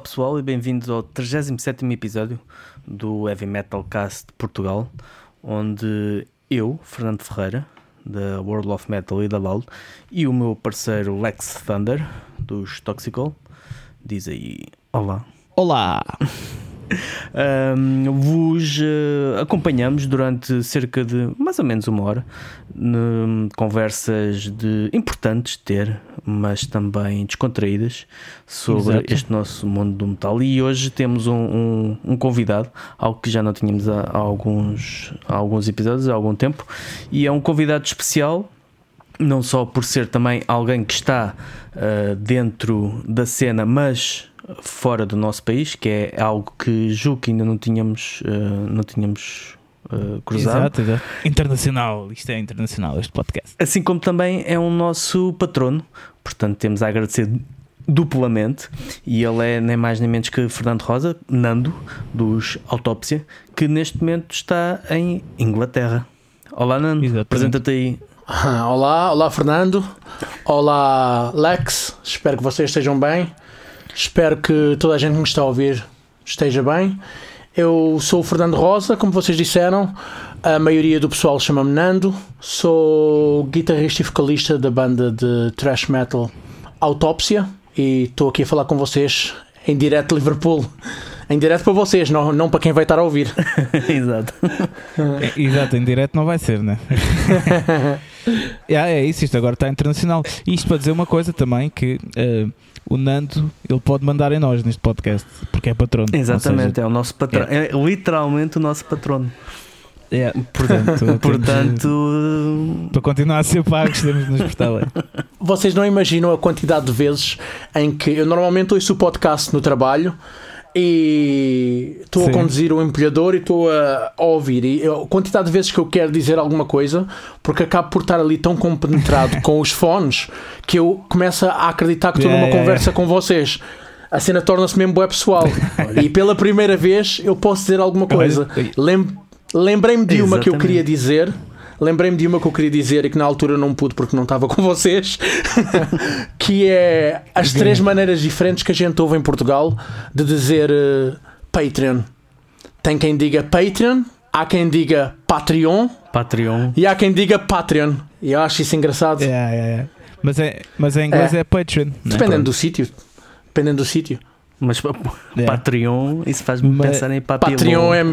Olá pessoal e bem-vindos ao 37 episódio do Heavy Metal Cast Portugal, onde eu, Fernando Ferreira, da World of Metal e da LOL, e o meu parceiro Lex Thunder, dos Toxical, diz aí olá. Olá! Um, vos uh, acompanhamos durante cerca de mais ou menos uma hora conversas de, importantes de ter, mas também descontraídas sobre Exato. este nosso mundo do metal. E hoje temos um, um, um convidado, algo que já não tínhamos há, há, alguns, há alguns episódios, há algum tempo, e é um convidado especial. Não só por ser também alguém que está uh, dentro da cena, mas fora do nosso país, que é algo que julgo que ainda não tínhamos, uh, não tínhamos uh, cruzado. Exato, exato. Internacional, isto é internacional, este podcast. Assim como também é um nosso patrono, portanto temos a agradecer duplamente e ele é nem mais nem menos que Fernando Rosa, Nando, dos Autópsia, que neste momento está em Inglaterra. Olá Nando, apresenta-te aí. Olá, olá Fernando, olá Lex, espero que vocês estejam bem. Espero que toda a gente que me está a ouvir esteja bem. Eu sou o Fernando Rosa, como vocês disseram. A maioria do pessoal chama-me Nando. Sou guitarrista e vocalista da banda de thrash metal Autópsia e estou aqui a falar com vocês em direto de Liverpool. Em direto para vocês, não, não para quem vai estar a ouvir. Exato. É, exato, em direto não vai ser, né? é, é isso, isto agora está internacional. E isto para dizer uma coisa também que. Uh, o Nando ele pode mandar em nós neste podcast, porque é patrono. Exatamente, seja, é o nosso patrono. É. é. literalmente o nosso patrono. É, portanto, portanto para continuar a ser pagos, temos de nos prestar bem. Vocês não imaginam a quantidade de vezes em que eu normalmente ouço o podcast no trabalho e estou a conduzir o empilhador e estou a, a, ouvir. E a quantidade de vezes que eu quero dizer alguma coisa, porque acabo por estar ali tão compenetrado com os fones que eu começo a acreditar que estou numa conversa com vocês. A cena torna-se mesmo boa pessoal. e pela primeira vez eu posso dizer alguma coisa. Lem Lembrei-me de uma que eu queria dizer lembrei-me de uma que eu queria dizer e que na altura não pude porque não estava com vocês, que é as três maneiras diferentes que a gente ouve em Portugal de dizer uh, Patreon. Tem quem diga Patreon, há quem diga Patreon, Patreon. e há quem diga Patreon. E eu acho isso engraçado. Yeah, yeah, yeah. Mas, é, mas em inglês é, é Patreon. É? Dependendo do sítio. Dependendo do sítio. Mas yeah. Patreon, isso faz-me pensar em papilão. Patreon é.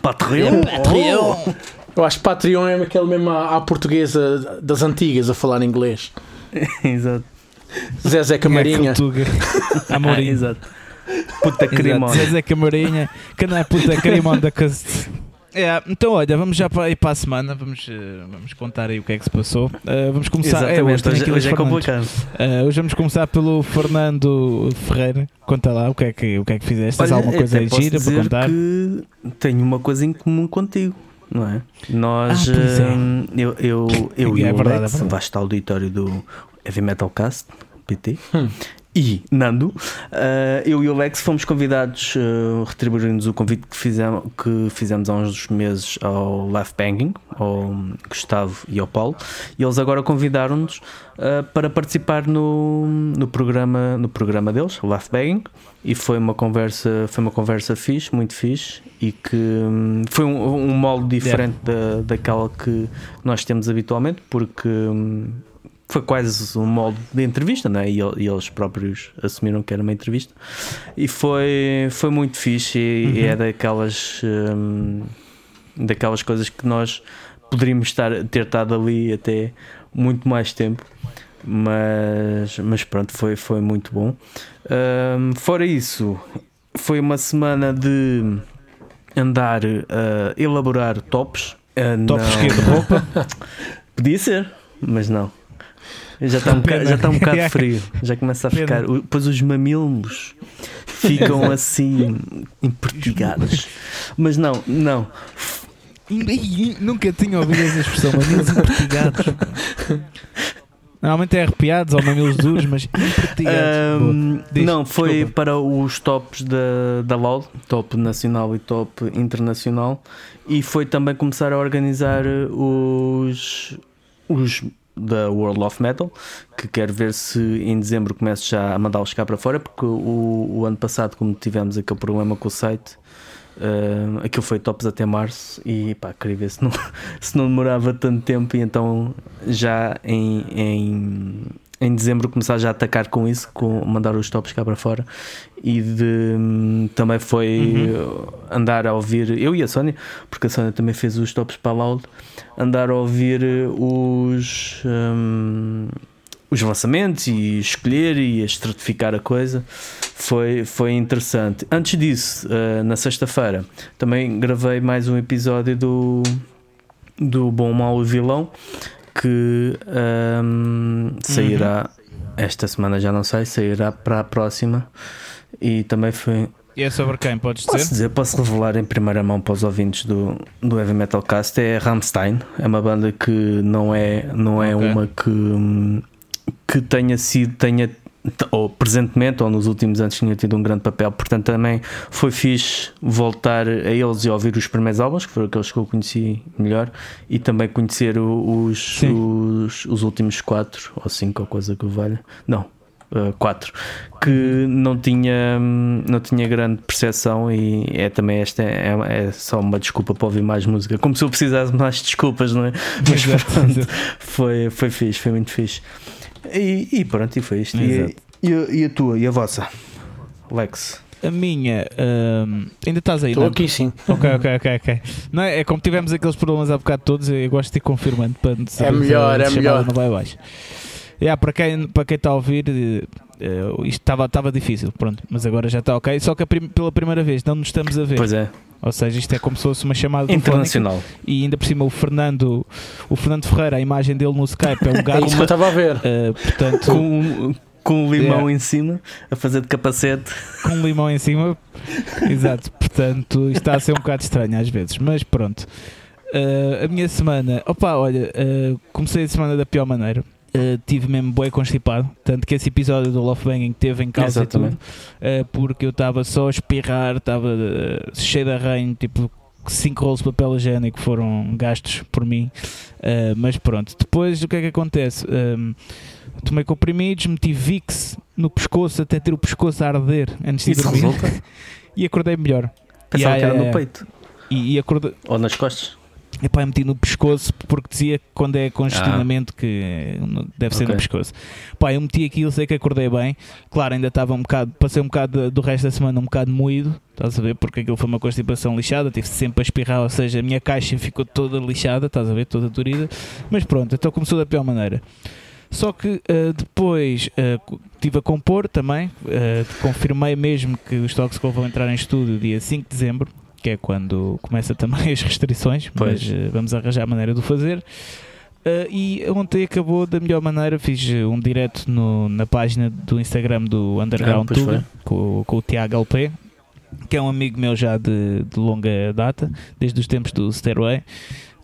Patreon? É Patreon. Eu acho que Patreon é aquele mesmo à, à portuguesa das antigas a falar inglês. Exato. Zezé Camarinha. É Amorim. Exato. Puta crimona. Zezé Camarinha. Que não é puta crimona da casa. É, então olha, vamos já para, ir para a semana, vamos, uh, vamos contar aí o que é que se passou. Uh, vamos começar. É, hoje, hoje, hoje é complicado. Uh, hoje vamos começar pelo Fernando Ferreira. Conta lá o que é que, o que, é que fizeste. Tens alguma coisa aí gira para contar? Que tenho uma coisa em comum contigo não é? Nós, ah, é. Hum, eu, eu, eu é e o verdade, Alex, é basta auditório do Heavy Metal Cast, PT, hum. E Nando, uh, eu e o Alex fomos convidados, uh, retribuindo-nos o convite que fizemos, que fizemos há uns meses ao Life Banging, ao Gustavo e ao Paulo, e eles agora convidaram-nos uh, para participar no, no, programa, no programa deles, o Life Banging, e foi uma conversa, foi uma conversa fixe, muito fixe, e que um, foi um, um molde diferente yeah. da, daquela que nós temos habitualmente, porque. Um, foi quase um molde de entrevista, né? e, e eles próprios assumiram que era uma entrevista. E foi, foi muito fixe. E, uhum. e é daquelas, um, daquelas coisas que nós poderíamos estar, ter estado ali até muito mais tempo. Mas, mas pronto, foi, foi muito bom. Um, fora isso, foi uma semana de andar a elaborar tops. Uh, tops de roupa? Podia ser, mas não. Já está um, bocado, já está um bocado frio, já começa a ficar. Depois os mamilos ficam assim empertigados. Mas não, não. Nunca tinha ouvido essa expressão, mamilos empertigados. Normalmente é arrepiados ou mamilos duros, mas um, Não, foi desculpa. para os tops da, da LOL, top nacional e top internacional, e foi também começar a organizar os, os da World of Metal, que quero ver se em dezembro começo já a mandá-los cá para fora, porque o, o, ano passado, como tivemos aquele problema com o site, uh, aquilo foi tops até março e pá, queria ver se não, se não demorava tanto tempo e então já em, em em dezembro começar já a atacar com isso, com mandar os tops cá para fora e de, também foi uhum. andar a ouvir, eu e a Sónia, porque a Sónia também fez os tops para a Loud, andar a ouvir os, um, os lançamentos e escolher e estratificar a coisa. Foi, foi interessante. Antes disso, uh, na sexta-feira, também gravei mais um episódio do, do Bom, Mal e Vilão que um, sairá uhum. esta semana, já não sei, sairá para a próxima. E também foi. E é sobre quem? Podes dizer? Posso dizer, posso revelar em primeira mão para os ouvintes do, do Heavy Metal Cast. É Rammstein, é uma banda que não é, não é okay. uma que, que tenha sido, tenha ou presentemente ou nos últimos anos tinha tido um grande papel, portanto também foi fixe voltar a eles e ouvir os primeiros álbuns, que foram aqueles que eu conheci melhor, e também conhecer os, os, os, últimos quatro ou cinco ou coisa que valha. Não, uh, quatro, que não tinha, não tinha grande percepção e é também esta é, é, só uma desculpa para ouvir mais música, como se eu precisasse mais desculpas, não é? Mas pronto, foi, foi fixe, foi muito fixe. E, e pronto, e foi isto. E, e, e, a tua e a vossa, Lex? A minha, um, ainda estás aí? Estou aqui sim. Ok, ok, ok, ok. Não é, é como tivemos aqueles problemas há bocado todos, eu gosto de ir confirmando para É melhor, é melhor. Não vai abaixo. Yeah, para quem para quem está a ouvir, uh, isto estava difícil, pronto, mas agora já está ok. Só que prim pela primeira vez não nos estamos a ver. Pois é. Ou seja, isto é como se fosse uma chamada internacional. E ainda por cima o Fernando, o Fernando Ferreira, a imagem dele no Skype é um gato. é isso que eu estava a ver. Uh, portanto, com, com um limão yeah. em cima, a fazer de capacete. Com um limão em cima, exato. Portanto, isto está a ser um bocado estranho às vezes, mas pronto. Uh, a minha semana, opa, olha, uh, comecei a semana da pior maneira. Uh, tive mesmo boi constipado, tanto que esse episódio do Love Banging teve em Exatamente. tudo, uh, porque eu estava só a espirrar, estava uh, cheio de arranho, tipo 5 rolos de papel higiênico foram gastos por mim, mas pronto. Depois o que é que acontece? Um, tomei comprimidos, meti VIX no pescoço até ter o pescoço a arder antes de Isso dormir resulta? e acordei melhor. Pensava yeah, que era yeah, no peito. E, e acordei... Ou nas costas? Epá, eu meti no pescoço porque dizia que quando é congestionamento ah. que deve ser okay. no pescoço. Pá, eu meti aquilo, sei que acordei bem. Claro, ainda estava um bocado, passei um bocado do resto da semana um bocado moído, estás a ver? Porque aquilo foi uma constipação lixada, tive sempre a espirrar, ou seja, a minha caixa ficou toda lixada, estás a ver? Toda dorida. Mas pronto, então começou da pior maneira. Só que uh, depois uh, estive a compor também, uh, confirmei mesmo que os Toxical vão entrar em estúdio dia 5 de dezembro que é quando começa também as restrições, pois. mas uh, vamos arranjar a maneira de o fazer. Uh, e ontem acabou da melhor maneira, fiz eh, um direto no, na página do Instagram do Underground ah, com, com o Tiago LP, que é um amigo meu já de, de longa data, desde os tempos do Stairway.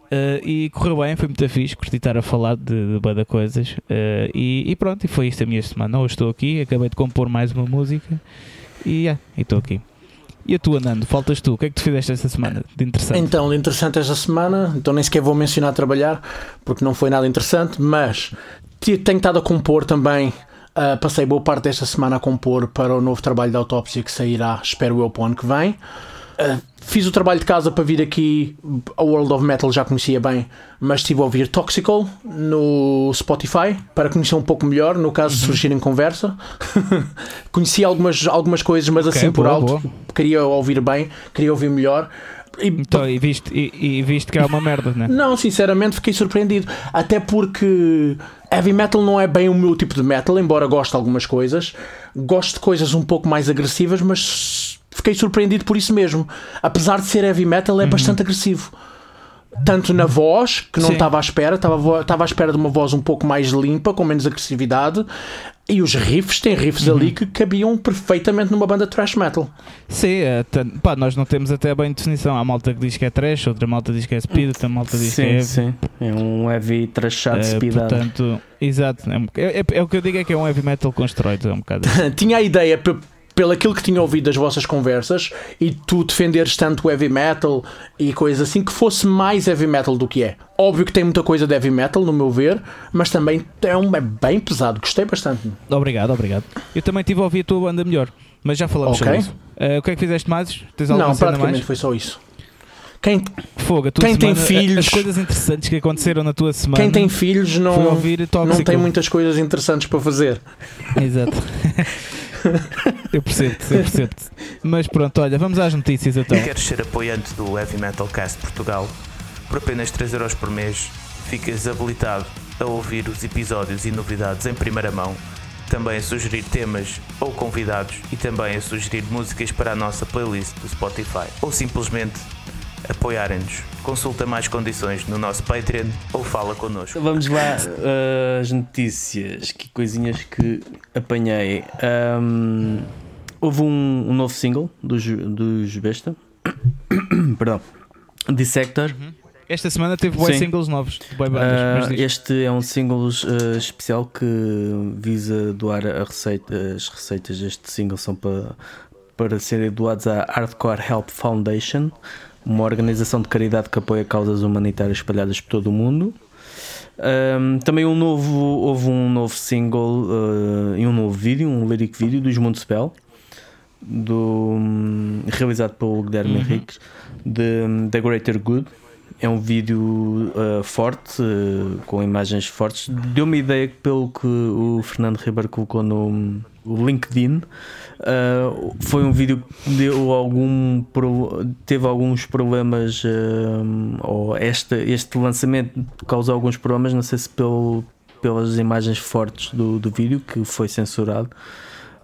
Uh, e correu bem, foi muito fixe, curti estar a falar de, de coisas. Uh, e, e, pronto, e foi isto a minha semana. Hoje estou aqui, acabei de compor mais uma música e yeah, estou aqui. E a tua, Nando? Faltas tu. O que é que tu fizeste esta semana de interessante? Então, de interessante esta semana, então nem sequer vou mencionar trabalhar, porque não foi nada interessante, mas tenho estado a compor também. Uh, passei boa parte desta semana a compor para o novo trabalho de autópsia que sairá, espero eu, para o ano que vem. Uh, fiz o trabalho de casa para vir aqui. A World of Metal já conhecia bem, mas estive a ouvir Toxical no Spotify para conhecer um pouco melhor. No caso, uhum. surgir em conversa. Conheci algumas, algumas coisas, mas okay, assim por alto. Boa. Queria ouvir bem, queria ouvir melhor. E, então, e viste, e, e viste que é uma merda, né? Não, sinceramente fiquei surpreendido. Até porque heavy metal não é bem o meu tipo de metal, embora goste de algumas coisas. Gosto de coisas um pouco mais agressivas, mas fiquei surpreendido por isso mesmo. Apesar de ser heavy metal, é uhum. bastante agressivo. Tanto na voz, que não estava à espera, estava, estava à espera de uma voz um pouco mais limpa, com menos agressividade, e os riffs, tem riffs uhum. ali que cabiam perfeitamente numa banda thrash metal. Sim, é, pá, nós não temos até bem definição. Há malta que diz que é trash, outra malta diz que é speed, outra malta diz sim, que é. Sim, é um heavy trashado, uh, speedado. Portanto, exato, é, é, é, o que eu digo é que é um heavy metal construído, é um bocado. Tinha a ideia pelo aquilo que tinha ouvido das vossas conversas e tu defenderes tanto heavy metal e coisas assim, que fosse mais heavy metal do que é. Óbvio que tem muita coisa de heavy metal, no meu ver, mas também é, um, é bem pesado. Gostei bastante. Obrigado, obrigado. Eu também tive a ouvir a tua banda melhor, mas já falamos okay. sobre isso. Uh, o que é que fizeste mais? Tens Não, praticamente mais? foi só isso. Quem, Fogo, quem semana, tem filhos. As coisas interessantes que aconteceram na tua semana. Quem tem filhos não, não tem muitas coisas interessantes para fazer. Exato. eu percebo-te, eu percebo-te. Mas pronto, olha, vamos às notícias então. Queres ser apoiante do Heavy Metal Cast Portugal? Por apenas 3€ por mês, ficas habilitado a ouvir os episódios e novidades em primeira mão, também a sugerir temas ou convidados e também a sugerir músicas para a nossa playlist do Spotify ou simplesmente apoiarem-nos. Consulta mais condições no nosso Patreon ou fala connosco. Vamos lá as notícias, que coisinhas que apanhei. Um, houve um, um, novo single dos, dos Besta. Perdão. Dissector. Uhum. Esta semana teve bons singles novos. Bandas, uh, este é um single uh, especial que visa doar a receita, as receitas deste single são para, para serem doados à Hardcore Help Foundation uma organização de caridade que apoia causas humanitárias espalhadas por todo o mundo. Um, também um novo, houve um novo single uh, e um novo vídeo, um lyric vídeo dos Mundo do, um, realizado pelo Guilherme uhum. Henriques, de The Greater Good. É um vídeo uh, forte, uh, com imagens fortes. Deu-me ideia pelo que o Fernando Ribeiro colocou no LinkedIn Uh, foi um vídeo que deu algum teve alguns problemas uh, ou este, este lançamento causou alguns problemas não sei se pelo, pelas imagens fortes do, do vídeo que foi censurado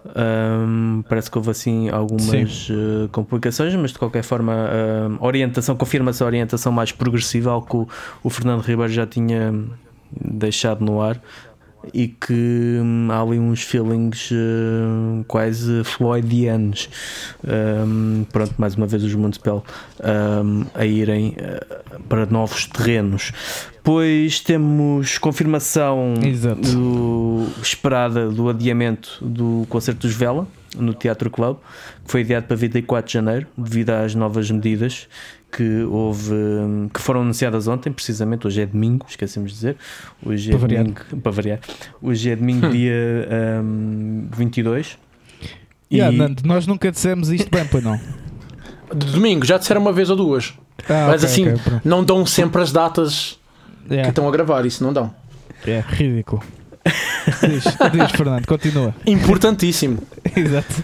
um, parece que houve assim algumas uh, complicações, mas de qualquer forma, uh, orientação, confirma-se a orientação mais progressiva, algo que o, o Fernando Ribeiro já tinha deixado no ar e que hum, há ali uns feelings uh, quase floydianos. Um, pronto, mais uma vez os Municipal um, a irem uh, para novos terrenos. Pois temos confirmação do, esperada do adiamento do concerto dos Vela no Teatro Club, que foi adiado para 24 de janeiro, devido às novas medidas que houve que foram anunciadas ontem, precisamente. Hoje é domingo, esquecemos de dizer. Hoje é para domingo, variar. para variar. Hoje é domingo, hum. dia um, 22. Yeah, e... Nando, nós nunca dissemos isto bem, pois não? De domingo, já disseram uma vez ou duas. Ah, Mas okay, assim, okay, não dão sempre as datas yeah. que estão a gravar, isso não dão. É ridículo. diz, diz, Fernando, continua. Importantíssimo. Exato.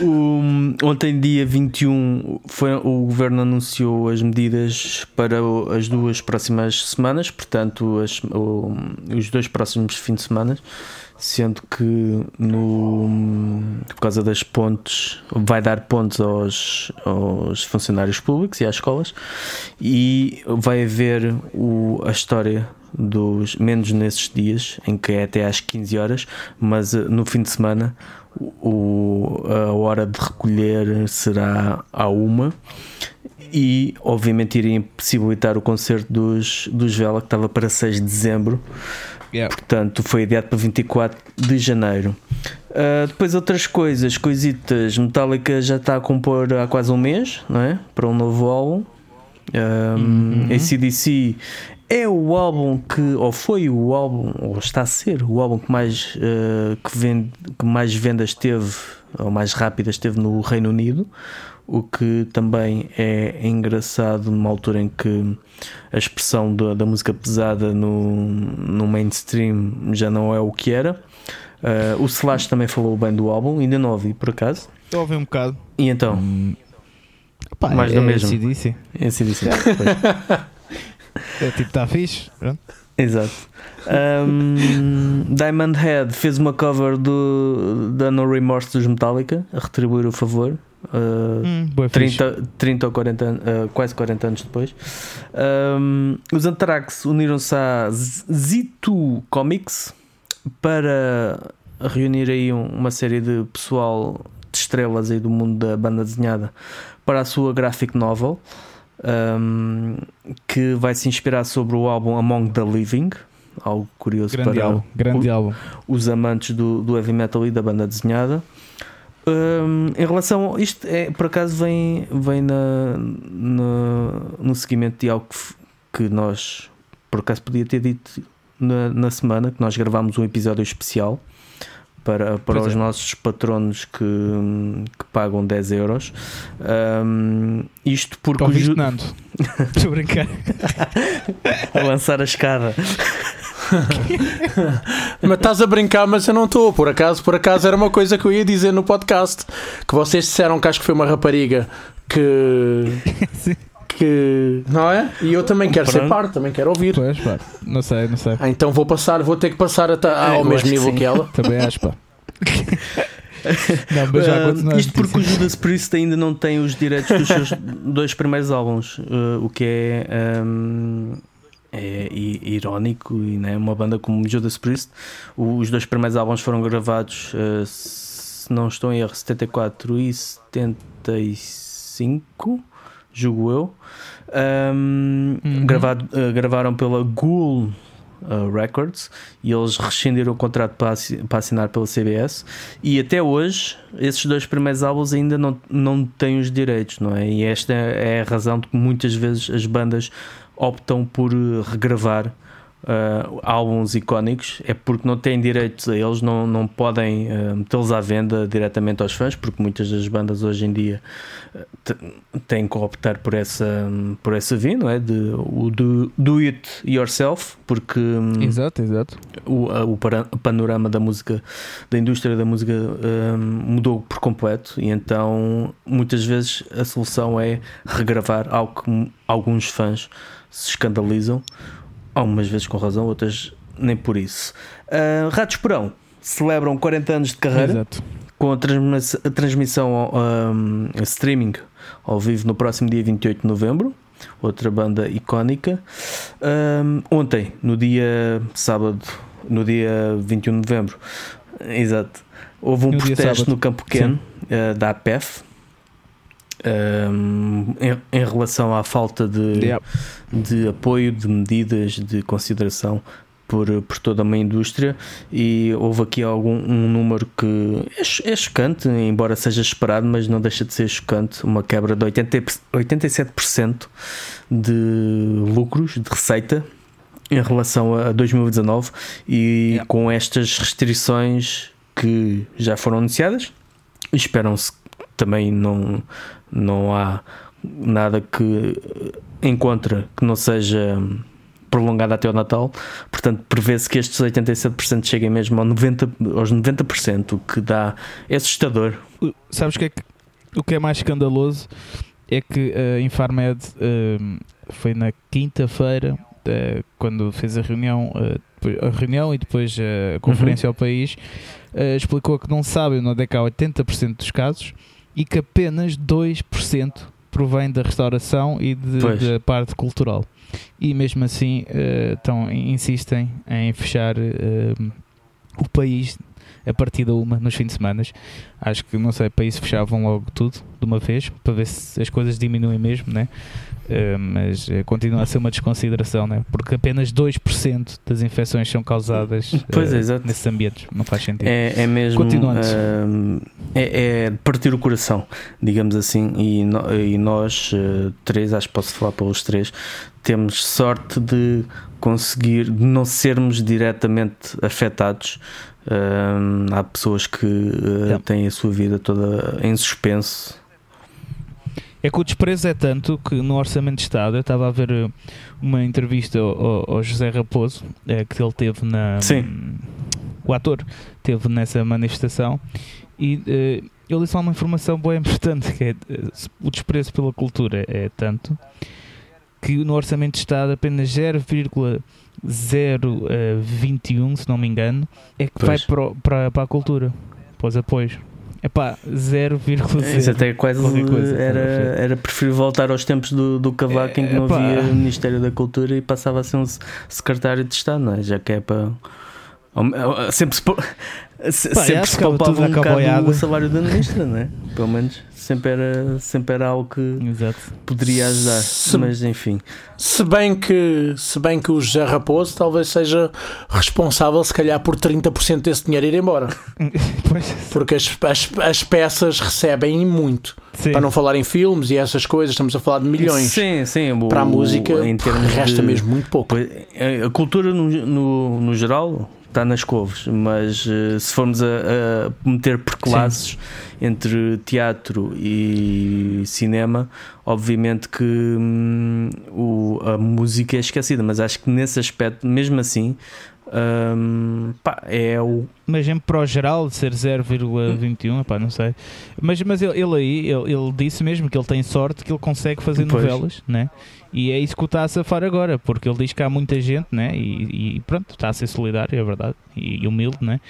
O, ontem, dia 21, foi, o governo anunciou as medidas para as duas próximas semanas, portanto, as, o, os dois próximos fins de semana, sendo que no, por causa das pontes vai dar pontos aos, aos funcionários públicos e às escolas e vai haver o, a história dos menos nesses dias em que é até às 15 horas, mas eh, no fim de semana o, a hora de recolher será à uma e obviamente iria impossibilitar o concerto dos, dos Vela que estava para 6 de dezembro yeah. portanto foi adiado para 24 de janeiro uh, depois outras coisas, coisitas Metallica já está a compor há quase um mês não é? para um novo álbum um, uhum. ACDC é o álbum que, ou foi o álbum, ou está a ser o álbum que mais, uh, que, vende, que mais vendas teve, ou mais rápidas teve no Reino Unido, o que também é engraçado numa altura em que a expressão da, da música pesada no, no mainstream já não é o que era. Uh, o Slash também falou bem do álbum, ainda não ouvi por acaso. Eu ouvi um bocado. E então? Hum, mais é, do mesmo. É CDC. É tipo, está fixe. Pronto. Exato. Um, Diamond Head fez uma cover do, da No Remorse dos Metallica a retribuir o favor. Uh, hum, 30, 30 ou 40 uh, quase 40 anos depois. Um, os Anthrax uniram-se à Z2 Comics para reunir aí uma série de pessoal de estrelas aí do mundo da banda desenhada para a sua graphic novel um, que vai se inspirar sobre o álbum Among the Living, algo curioso grande para álbum, grande o, álbum. os amantes do, do heavy metal e da banda desenhada. Um, em relação a isto, é, por acaso vem, vem na, na, no seguimento de algo que, que nós, por acaso, podia ter dito na, na semana, que nós gravámos um episódio especial para, para os é. nossos patronos que, que pagam 10 euros. Um, isto porque. Ju... Estou a brincar. a lançar a escada. mas estás a brincar, mas eu não estou. Por acaso, por acaso era uma coisa que eu ia dizer no podcast. Que vocês disseram que acho que foi uma rapariga que. que. Não é? E eu também quero Pronto. ser parte, também quero ouvir. Pois, pá. Não sei, não sei. Ah, então vou passar, vou ter que passar até, ao é, mesmo nível que, que ela. Também acho, pá. não, mas já uh, isto porque o Judas Priest ainda não tem os direitos dos seus dois primeiros álbuns, uh, o que é, um, é irónico e né, uma banda como Judas Priest. Os dois primeiros álbuns foram gravados, uh, se não estou em erro, 74 e 75 julgo eu. Um, uhum. gravado, uh, gravaram pela Ghoul uh, Records e eles rescindiram o contrato para, para assinar pela CBS. E até hoje, esses dois primeiros álbuns ainda não, não têm os direitos, não é? E esta é a razão de que muitas vezes as bandas optam por regravar uh, álbuns icónicos é porque não têm direitos a eles, não, não podem uh, metê-los à venda diretamente aos fãs, porque muitas das bandas hoje em dia uh, têm que optar por essa, por essa via, não é? De, o do, do it yourself, porque um, exato, exato. O, o panorama da música, da indústria da música um, mudou por completo e então muitas vezes a solução é regravar algo que alguns fãs se escandalizam algumas vezes com razão, outras nem por isso. Uh, Ratos Porão celebram 40 anos de carreira Exato. com a, transmissão, a transmissão um, a streaming ao vivo no próximo dia 28 de novembro. Outra banda icónica. Um, ontem, no dia sábado, no dia 21 de novembro, exato, houve um no protesto no Campo Ken uh, da APEF um, em, em, relação à falta de, de apoio, de medidas, de consideração por, por toda uma indústria. E houve aqui algum um número que é, é, chocante, embora seja esperado, mas não deixa de ser chocante, uma quebra de 80, 87% de lucros, de receita em relação a 2019 e yep. com estas restrições que já foram anunciadas. Esperam-se também não não há nada que encontre que não seja prolongado até o Natal, portanto prevê-se que estes 87% cheguem mesmo ao 90, aos 90%, o que dá é assustador. Sabes que, é que o que é mais escandaloso é que a Infarmed uh, foi na quinta-feira uh, quando fez a reunião, uh, a reunião e depois a conferência uhum. ao país, explicou que não sabe onde é que há 80% dos casos e que apenas 2% provém da restauração e da parte cultural. E mesmo assim, uh, insistem em fechar uh, o país a partir da uma nos fins de semana. Acho que, não sei, isso fechavam logo tudo de uma vez, para ver se as coisas diminuem mesmo, né? Uh, mas uh, continua a ser uma desconsideração, né? porque apenas 2% das infecções são causadas uh, é, nesses ambientes. Não faz sentido. É, é mesmo. É, é, partir o coração, digamos assim. E, no, e nós, três, acho que posso falar para os três, temos sorte de conseguir, de não sermos diretamente afetados há pessoas que uh, têm a sua vida toda em suspenso. É que o desprezo é tanto que no Orçamento de Estado eu estava a ver eh, uma entrevista ao, ao José Raposo é, que ele teve na. Sim. O ator teve nessa manifestação e uh, ele disse uma informação boa e importante que é o desprezo pela cultura é tanto que no Orçamento de Estado apenas 0,5 0,21, uh, se não me engano, é que pois. vai para, para, para a cultura, para os apoios. É pá, 0,0. Isso até quase coisa, era, era preferível voltar aos tempos do, do Cavaco em que não havia Ministério da Cultura e passava a ser um secretário de Estado, não é? Já que é para. Sempre se, Se, Pá, sempre se palpava um bocado o salário da ministra, não é? Pelo menos sempre era, sempre era algo que Exato. poderia ajudar. Se, mas enfim. Se bem, que, se bem que o José Raposo talvez seja responsável, se calhar, por 30% desse dinheiro ir embora. Porque as, as, as peças recebem muito. Sim. Para não falar em filmes e essas coisas, estamos a falar de milhões. Sim, sim. O, para a música, em termos resta de, mesmo muito pouco. A cultura, no, no, no geral, está nas couves, mas uh, se formos a, a meter perclasses entre teatro e cinema, obviamente que hum, o, a música é esquecida, mas acho que nesse aspecto, mesmo assim, hum, pá, é o. Mas em para o geral de ser 0,21, pá, não sei. Mas, mas ele, ele aí, ele, ele, disse mesmo que ele tem sorte que ele consegue fazer pois. novelas, né? E é isso que o está a safar agora, porque ele diz que há muita gente, né? E, e pronto, está a ser solidário, é verdade, e, e humilde, né?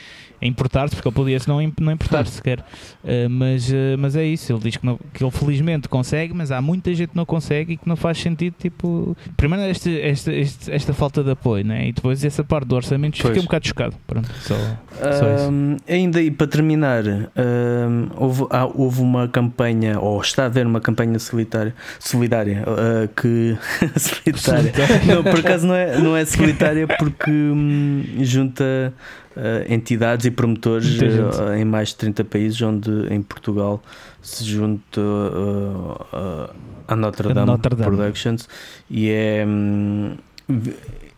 A importar-se, porque ele podia-se não, não importar sequer. Uh, mas, uh, mas é isso, ele diz que, não, que ele felizmente consegue, mas há muita gente que não consegue e que não faz sentido, tipo. Primeiro, este, este, este esta falta de apoio, né? E depois essa parte do orçamento fiquei um bocado chocado. Pronto, só, só um, ainda e para terminar, um, houve, há, houve uma campanha, ou está a haver uma campanha solitária, solidária uh, que solitária. não, por acaso não é, não é solitária porque hum, junta uh, entidades e promotores uh, em mais de 30 países, onde em Portugal se junta uh, a Notre Dame, Notre Dame, Productions e é. Um,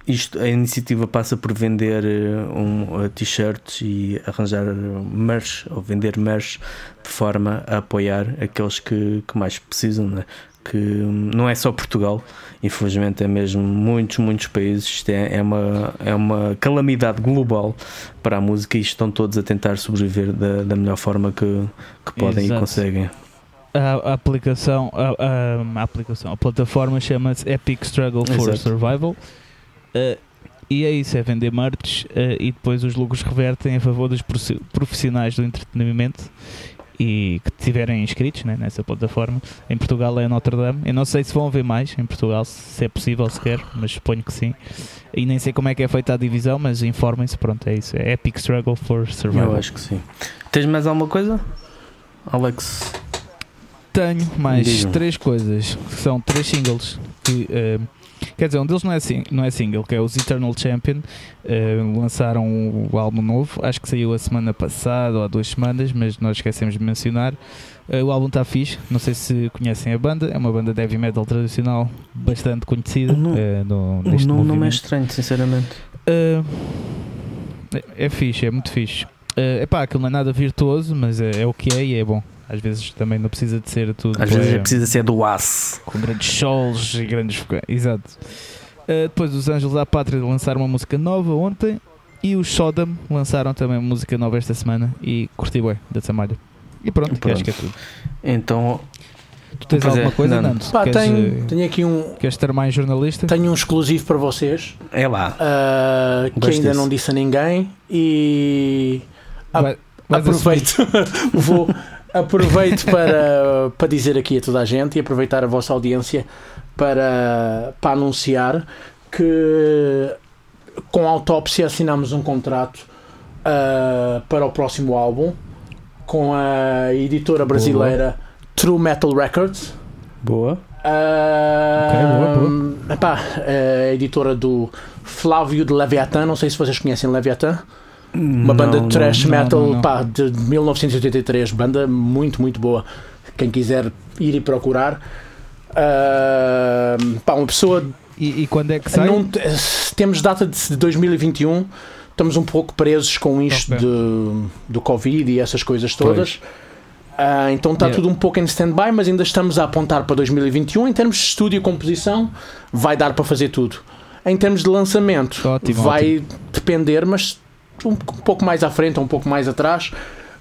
isto, a iniciativa passa por vender um, t-shirts e arranjar merch ou vender merch de forma a apoiar aqueles que, que mais precisam. Né? que não é só Portugal, infelizmente é mesmo muitos, muitos países. Isto é, é, uma, é uma calamidade global para a música e estão todos a tentar sobreviver da, da melhor forma que, que podem Exato. e conseguem. A, a aplicação, a, a, a, aplicação, a plataforma chama-se Epic Struggle for Exato. Survival. Uh, e é isso, é vender merch uh, e depois os lucros revertem a favor dos profissionais do entretenimento e que tiverem inscritos né, nessa plataforma. Em Portugal é Notre Dame. Eu não sei se vão haver mais em Portugal, se é possível sequer, mas suponho que sim. E nem sei como é que é feita a divisão, mas informem-se, pronto, é isso. É Epic Struggle for Survival. Eu acho que sim. Tens mais alguma coisa, Alex? Tenho mais três coisas, que são três singles que uh, Quer dizer, um deles não é, sing não é single, que é os Eternal Champion. Uh, lançaram o álbum novo, acho que saiu a semana passada ou há duas semanas, mas nós esquecemos de mencionar. Uh, o álbum está fixe, não sei se conhecem a banda, é uma banda de heavy metal tradicional bastante conhecida. Não, uh, no, neste não, não é estranho, sinceramente. Uh, é, é fixe, é muito fixe. Uh, epá, aquilo não é nada virtuoso, mas é, é o que é e é bom. Às vezes também não precisa de ser tudo. Às vezes é, precisa ser do aço. Com grandes solos e grandes. Exato. Uh, depois os Anjos da Pátria lançaram uma música nova ontem e os Sodom lançaram também uma música nova esta semana e curti bem da Samalha. E pronto, pronto. acho que é tudo. Então. Tu tens alguma coisa, Nando? Pá, queres, tenho, tenho aqui um. Queres ter mais jornalista? Tenho um exclusivo para vocês. É lá. Uh, que ainda disso. não disse a ninguém e. Vai, aproveito. Vou aproveito para, para dizer aqui a toda a gente e aproveitar a vossa audiência para, para anunciar que com a autópsia assinamos um contrato uh, para o próximo álbum com a editora brasileira boa. True Metal Records. Boa. Uh, okay, boa, boa. Epá, a editora do Flávio de Leviathan, não sei se vocês conhecem Leviathan. Uma banda de thrash não, metal pá, de 1983, banda muito, muito boa. Quem quiser ir e procurar. Uh, pá, uma pessoa. E, e, quando é que sai? Não, temos data de 2021. Estamos um pouco presos com isto okay. de, do Covid e essas coisas todas. Uh, então está yeah. tudo um pouco em stand-by, mas ainda estamos a apontar para 2021. Em termos de estúdio e composição, vai dar para fazer tudo. Em termos de lançamento, ótimo, vai ótimo. depender, mas um, um pouco mais à frente ou um pouco mais atrás,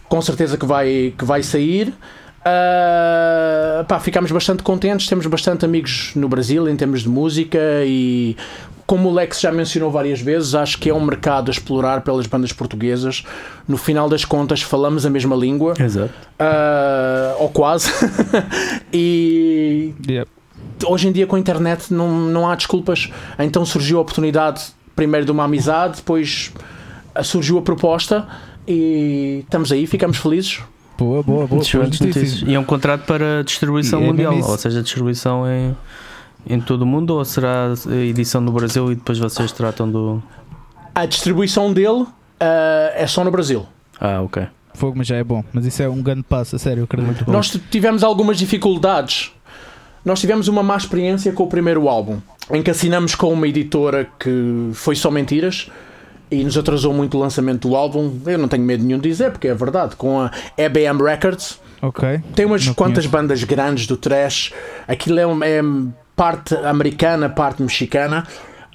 com certeza que vai, que vai sair. Uh, pá, ficámos bastante contentes, temos bastante amigos no Brasil em termos de música e como o Lex já mencionou várias vezes, acho que é um mercado a explorar pelas bandas portuguesas. No final das contas, falamos a mesma língua, Exato. Uh, ou quase. e yep. hoje em dia, com a internet, não, não há desculpas. Então surgiu a oportunidade, primeiro, de uma amizade, depois surgiu a proposta e estamos aí, ficamos felizes. Boa, boa, boa. Excelentes notícias. E é um contrato para distribuição e é mundial, é ou seja, distribuição em, em todo o mundo, ou será edição no Brasil e depois vocês tratam do. A distribuição dele uh, é só no Brasil. Ah, ok. Fogo, mas já é bom. Mas isso é um grande passo, a sério, eu acredito. Nós tivemos algumas dificuldades. Nós tivemos uma má experiência com o primeiro álbum, em que assinamos com uma editora que foi só mentiras e nos atrasou muito o lançamento do álbum. Eu não tenho medo nenhum de dizer, porque é verdade. Com a EBM Records. Ok. Tem umas não quantas conheço. bandas grandes do trash. Aquilo é, é parte americana, parte mexicana.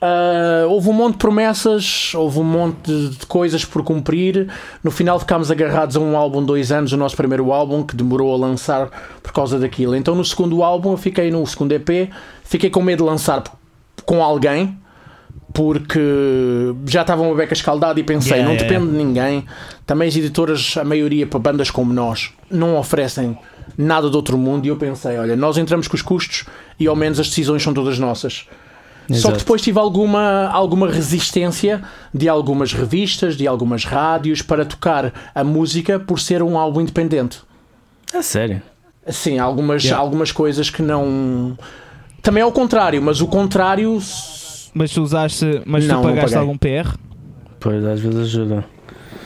Uh, houve um monte de promessas, houve um monte de coisas por cumprir. No final ficámos agarrados a um álbum dois anos, o nosso primeiro álbum, que demorou a lançar por causa daquilo. Então no segundo álbum eu fiquei no segundo EP, fiquei com medo de lançar com alguém, porque já estava uma beca escaldada e pensei, yeah, não yeah, depende yeah. de ninguém. Também as editoras, a maioria para bandas como nós, não oferecem nada de outro mundo. E eu pensei, olha, nós entramos com os custos e ao menos as decisões são todas nossas. Exato. Só que depois tive alguma, alguma resistência de algumas revistas, de algumas rádios para tocar a música por ser um álbum independente. É sério? Sim, algumas, algumas coisas que não. Também é o contrário, mas o contrário mas tu usaste, mas não, tu pagaste algum PR? Pois, às vezes ajuda.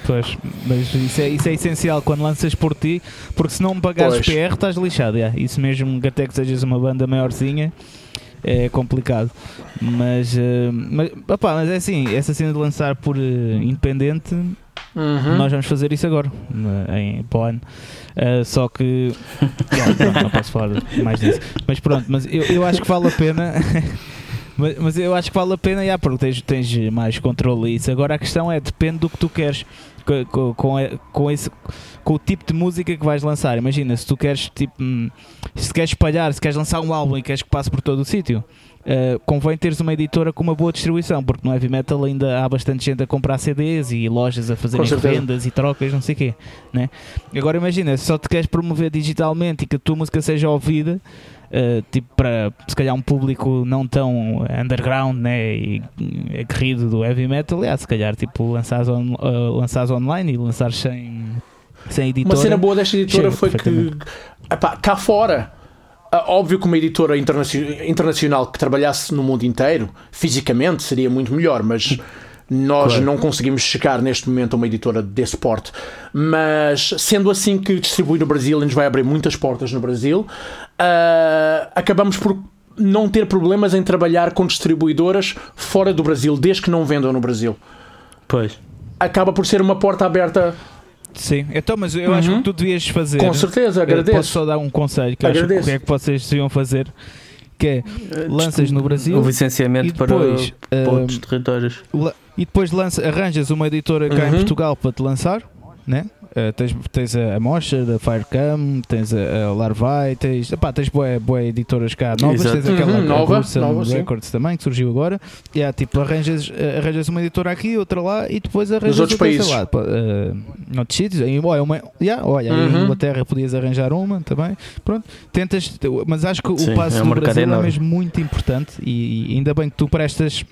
Pois, mas isso é, isso é essencial quando lanças por ti, porque se não me pagares pois. PR estás lixado. Yeah. Isso mesmo que até que sejas uma banda maiorzinha é complicado. Mas, uh, mas, opa, mas é assim, essa cena de lançar por uh, independente, uhum. nós vamos fazer isso agora, em para Uh, só que não, não posso falar mais disso. Mas pronto, mas eu, eu acho que vale a pena. Mas, mas, eu acho que vale a pena, yeah, porque tens, tens mais controle isso. Agora a questão é, depende do que tu queres com, com, com, esse, com o tipo de música que vais lançar. Imagina, se tu queres tipo, hum, se queres espalhar, se queres lançar um álbum e queres que passe por todo o sítio, uh, convém teres uma editora com uma boa distribuição, porque no heavy metal ainda há bastante gente a comprar CDs e lojas a fazerem vendas e trocas, não sei o quê. Né? Agora imagina, se só te queres promover digitalmente e que a tua música seja ouvida uh, tipo para se calhar um público não tão underground né, e aguerrido do heavy metal, aliás, se calhar tipo lançares, on, uh, lançares online e lançares sem, sem editora. Uma cena boa desta editora foi que epá, cá fora óbvio que uma editora internacional que trabalhasse no mundo inteiro, fisicamente, seria muito melhor, mas nós claro. não conseguimos chegar neste momento a uma editora desse porte, mas sendo assim que distribui no Brasil e nos vai abrir muitas portas no Brasil, uh, acabamos por não ter problemas em trabalhar com distribuidoras fora do Brasil, desde que não vendam no Brasil. Pois. Acaba por ser uma porta aberta Sim, então, mas eu uhum. acho que tu devias fazer. Com certeza, agradeço. Posso só dar um conselho que agradeço. acho que é que vocês deviam fazer que é lanças no Brasil o licenciamento depois, para, uh, outros territórios e depois lança, arranjas uma editora cá uhum. em Portugal para te lançar né? Uh, tens, tens a, a Mosher, da Firecam, tens a, a Larvai, tens, epá, tens boé, boé editoras cá novas, Exato. tens aquela uhum, nova, nova Records sim. também, que surgiu agora. E yeah, tipo, arranjas, uh, arranjas uma editora aqui, outra lá, e depois arranjas outros outra, países. lá, uh, noutros sítios. Em, olha, uma, yeah, olha uhum. em Inglaterra podias arranjar uma também. Pronto, tentas, mas acho que sim, o passo é do Brasil é mesmo muito importante e, e ainda bem que tu prestas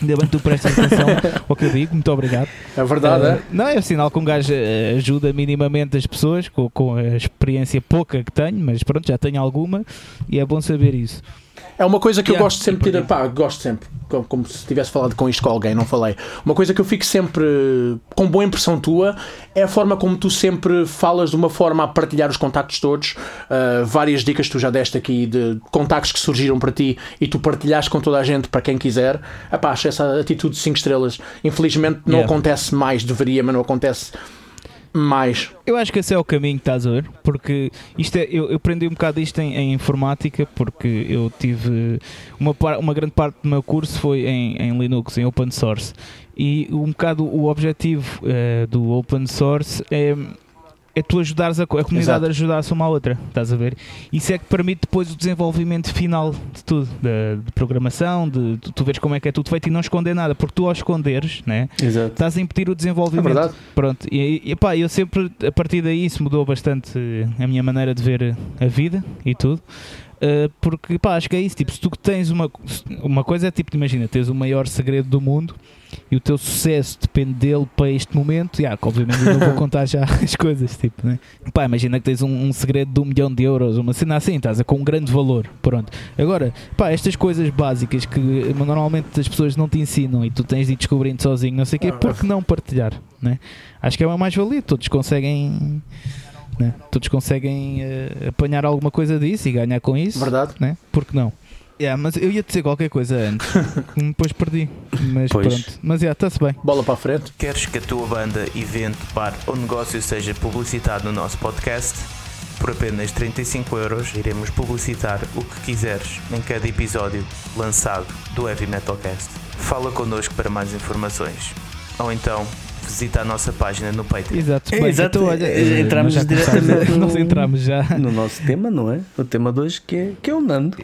Ainda bem que tu prestas atenção ao que eu digo, muito obrigado. É verdade, uh, é? Não, é sinal que um gajo eh, ajuda minimamente as pessoas com, com a experiência pouca que tenho, mas pronto, já tenho alguma e é bom saber isso. É uma coisa que yeah, eu gosto sempre de pá, gosto sempre, como, como, se tivesse falado com isto com alguém, não falei. Uma coisa que eu fico sempre com boa impressão tua é a forma como tu sempre falas de uma forma a partilhar os contactos todos. Uh, várias dicas que tu já deste aqui de contactos que surgiram para ti e tu partilhaste com toda a gente para quem quiser. Epá, acho essa atitude de 5 estrelas. Infelizmente não yeah. acontece mais, deveria, mas não acontece mais. Eu acho que esse é o caminho que estás a ver, porque isto é, eu, eu aprendi um bocado isto em, em, informática, porque eu tive uma, uma grande parte do meu curso foi em, em Linux, em open source. E um bocado o objetivo uh, do open source é é tu ajudares a, a comunidade Exato. a ajudar-se uma à outra, estás a ver? Isso é que permite depois o desenvolvimento final de tudo, de, de programação, de, de, tu veres como é que é tudo feito e não esconder nada, porque tu ao esconderes, né, Exato. estás a impedir o desenvolvimento. É verdade. Pronto, e, e pá, eu sempre, a partir daí, isso mudou bastante a minha maneira de ver a vida e tudo. Uh, porque pá, acho que é isso. Tipo, se tu tens uma, uma coisa, é tipo, imagina, tens o maior segredo do mundo e o teu sucesso depende dele para este momento. Yeah, obviamente eu não vou contar já as coisas. Tipo, né? pá, imagina que tens um, um, segredo de um milhão de euros, uma cena assim, estás com um grande valor. Pronto. Agora, pá, estas coisas básicas que normalmente as pessoas não te ensinam e tu tens de ir descobrindo sozinho, não sei o quê, por que não partilhar? Né? Acho que é uma mais-valia. Todos conseguem né? Todos conseguem uh, apanhar alguma coisa disso e ganhar com isso. Verdade. Né? Porque não? Yeah, mas eu ia dizer qualquer coisa antes, depois perdi. Mas pois. pronto. Mas já, yeah, está-se bem. Bola para a frente. Queres que a tua banda, evento, bar ou negócio seja publicitado no nosso podcast? Por apenas 35 euros iremos publicitar o que quiseres em cada episódio lançado do Heavy Metal Cast. Fala connosco para mais informações. Ou então visita a nossa página no Patreon. Exato, é, exato. Então, olha, é, entramos diretamente no, nós entramos já no nosso tema, não é? O tema de hoje que é, que é o Nando.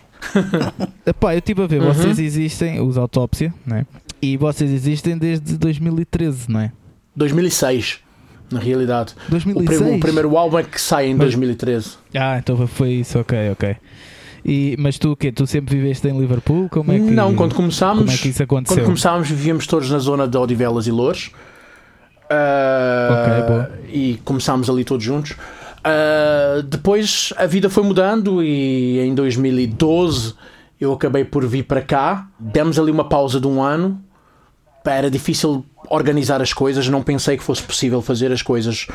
Epá, eu estive a ver, uhum. vocês existem, os Autópsia, né? E vocês existem desde 2013, não é? 2006, na realidade. 2006? O, o primeiro álbum é que sai em Mas... 2013. Ah, então foi isso, ok, ok. E, mas tu o quê? Tu sempre viveste em Liverpool? Como é que, não, quando começámos, como é que isso aconteceu? Quando começámos vivíamos todos na zona de Odivelas e Louros. Uh, e começámos ali todos juntos. Uh, depois a vida foi mudando e em 2012 eu acabei por vir para cá. Demos ali uma pausa de um ano. Era difícil organizar as coisas, não pensei que fosse possível fazer as coisas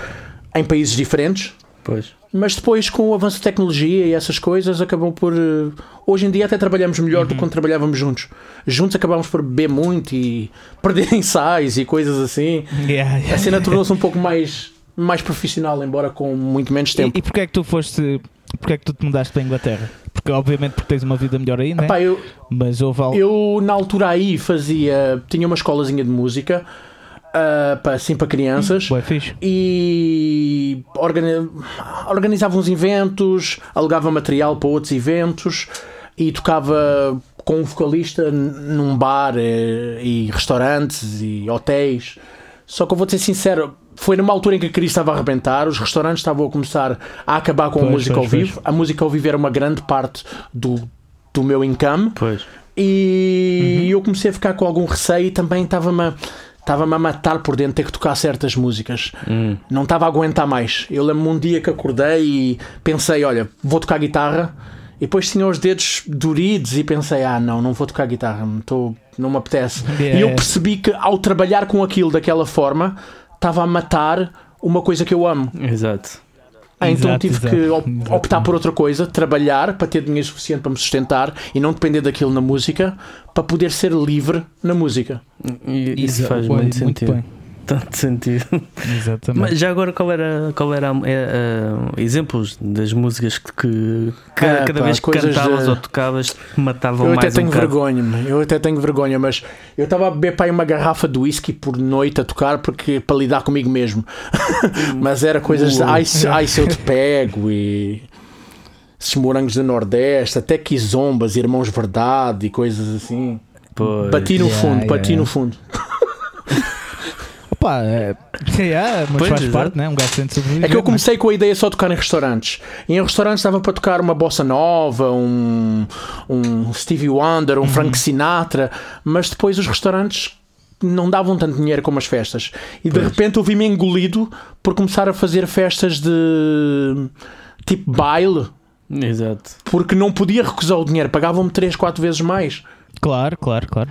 em países diferentes. Pois. Mas depois, com o avanço da tecnologia e essas coisas, acabam por. Eh, hoje em dia até trabalhamos melhor uhum. do que uhum. quando trabalhávamos juntos. Juntos acabámos por beber muito e perder ensaios e coisas assim. Yeah, yeah. A cena tornou-se um pouco mais, mais profissional, embora com muito menos tempo. E, e porquê é que tu foste. Porquê é que tu te mudaste para a Inglaterra? Porque obviamente porque tens uma vida melhor aí, é? Epá, eu, Mas houve algo... Eu na altura aí fazia. tinha uma escolazinha de música uh, para, assim, para crianças. Boa, fixe. E organi organizava uns eventos, alugava material para outros eventos e tocava com um vocalista num bar e, eh, e restaurantes e hotéis. Só que eu vou ser sincero, foi numa altura em que a crise estava a arrebentar, os restaurantes estavam a começar a acabar com pois, a música pois, ao vivo. Pois. A música ao vivo era uma grande parte do, do meu income. Pois. E uhum. eu comecei a ficar com algum receio e também estava-me a estava-me a matar por dentro ter que tocar certas músicas. Hum. Não estava a aguentar mais. Eu lembro-me um dia que acordei e pensei: olha, vou tocar guitarra. E depois tinha os dedos doridos e pensei: ah, não, não vou tocar guitarra, tô, não me apetece. Yeah. E eu percebi que ao trabalhar com aquilo daquela forma, estava a matar uma coisa que eu amo. Exato. Ah, então exato, tive exato, que optar por outra coisa, trabalhar para ter dinheiro suficiente para me sustentar e não depender daquilo na música, para poder ser livre na música. E, isso exato, faz muito, muito sentido. Bem tanto sentido. Exatamente. Mas já agora, qual era, qual era é, uh, exemplos das músicas que, que ah, cada pá, vez que cantavas de... ou tocavas matavam eu mais até tenho um vergonha, eu até tenho vergonha, mas eu estava a beber para uma garrafa de whisky por noite a tocar porque para lidar comigo mesmo. mas era coisas de ai, ai se eu te pego e esses morangos do Nordeste, até quizombas, irmãos verdade e coisas assim. Pois, bati no yeah, fundo, yeah, bati yeah. no fundo. Pá, é, é, mas pois faz parte, né? Um gajo sente É que eu comecei com a ideia só de tocar em restaurantes. E em restaurantes estava para tocar uma bossa nova, um, um Stevie Wonder, um uhum. Frank Sinatra, mas depois os restaurantes não davam tanto dinheiro como as festas. E de repente eu vi-me engolido por começar a fazer festas de tipo baile. Exato. Porque não podia recusar o dinheiro, pagavam-me 3, 4 vezes mais. Claro, claro, claro.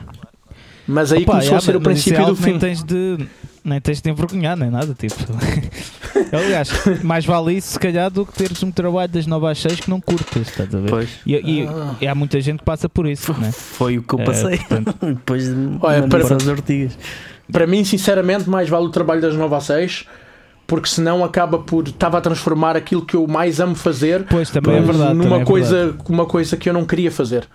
Mas aí Opa, começou a ser o princípio é do fim. Tens de nem tens de envergonhar, nem nada, tipo. Aliás, mais vale isso se calhar do que teres um trabalho das 9 às 6 que não curtas, estás a ver? Pois. E, e, ah. e há muita gente que passa por isso, né? Foi o que eu é, passei. É, portanto... Depois de Olha, para, as ortigas. Para mim, sinceramente, mais vale o trabalho das 9 às 6 porque senão acaba por estava a transformar aquilo que eu mais amo fazer pois, também é verdade, numa é coisa verdade. uma coisa que eu não queria fazer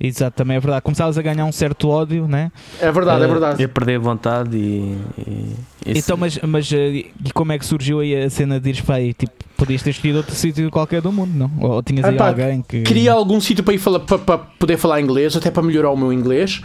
Exato, também é verdade. Começavas a ganhar um certo ódio, né? É verdade, uh, é verdade. E a perder a vontade e. e então, mas, mas eh, e como é que surgiu aí a cena de ires para aí? Tipo, podias ter escolhido outro sítio qualquer do mundo, não? Ou tinhas aí alguém que. Queria algum sítio para ir falar, para, para, poder falar inglês, até para melhorar o meu inglês.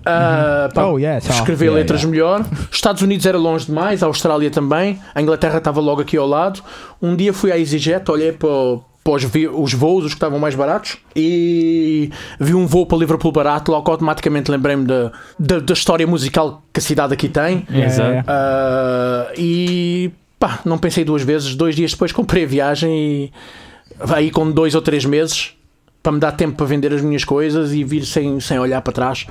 Uh, para oh, yes. escrever oh, yeah, letras yeah. melhor. Estados Unidos era longe demais, a Austrália também, a Inglaterra estava logo aqui ao lado. Um dia fui à EasyJet, olhei para o, pós os voos, os que estavam mais baratos, e vi um voo para Liverpool barato, logo automaticamente lembrei-me da, da, história musical que a cidade aqui tem. Exato. Uh, e pá, não pensei duas vezes. Dois dias depois comprei a viagem e aí com dois ou três meses para me dar tempo para vender as minhas coisas e vir sem, sem olhar para trás.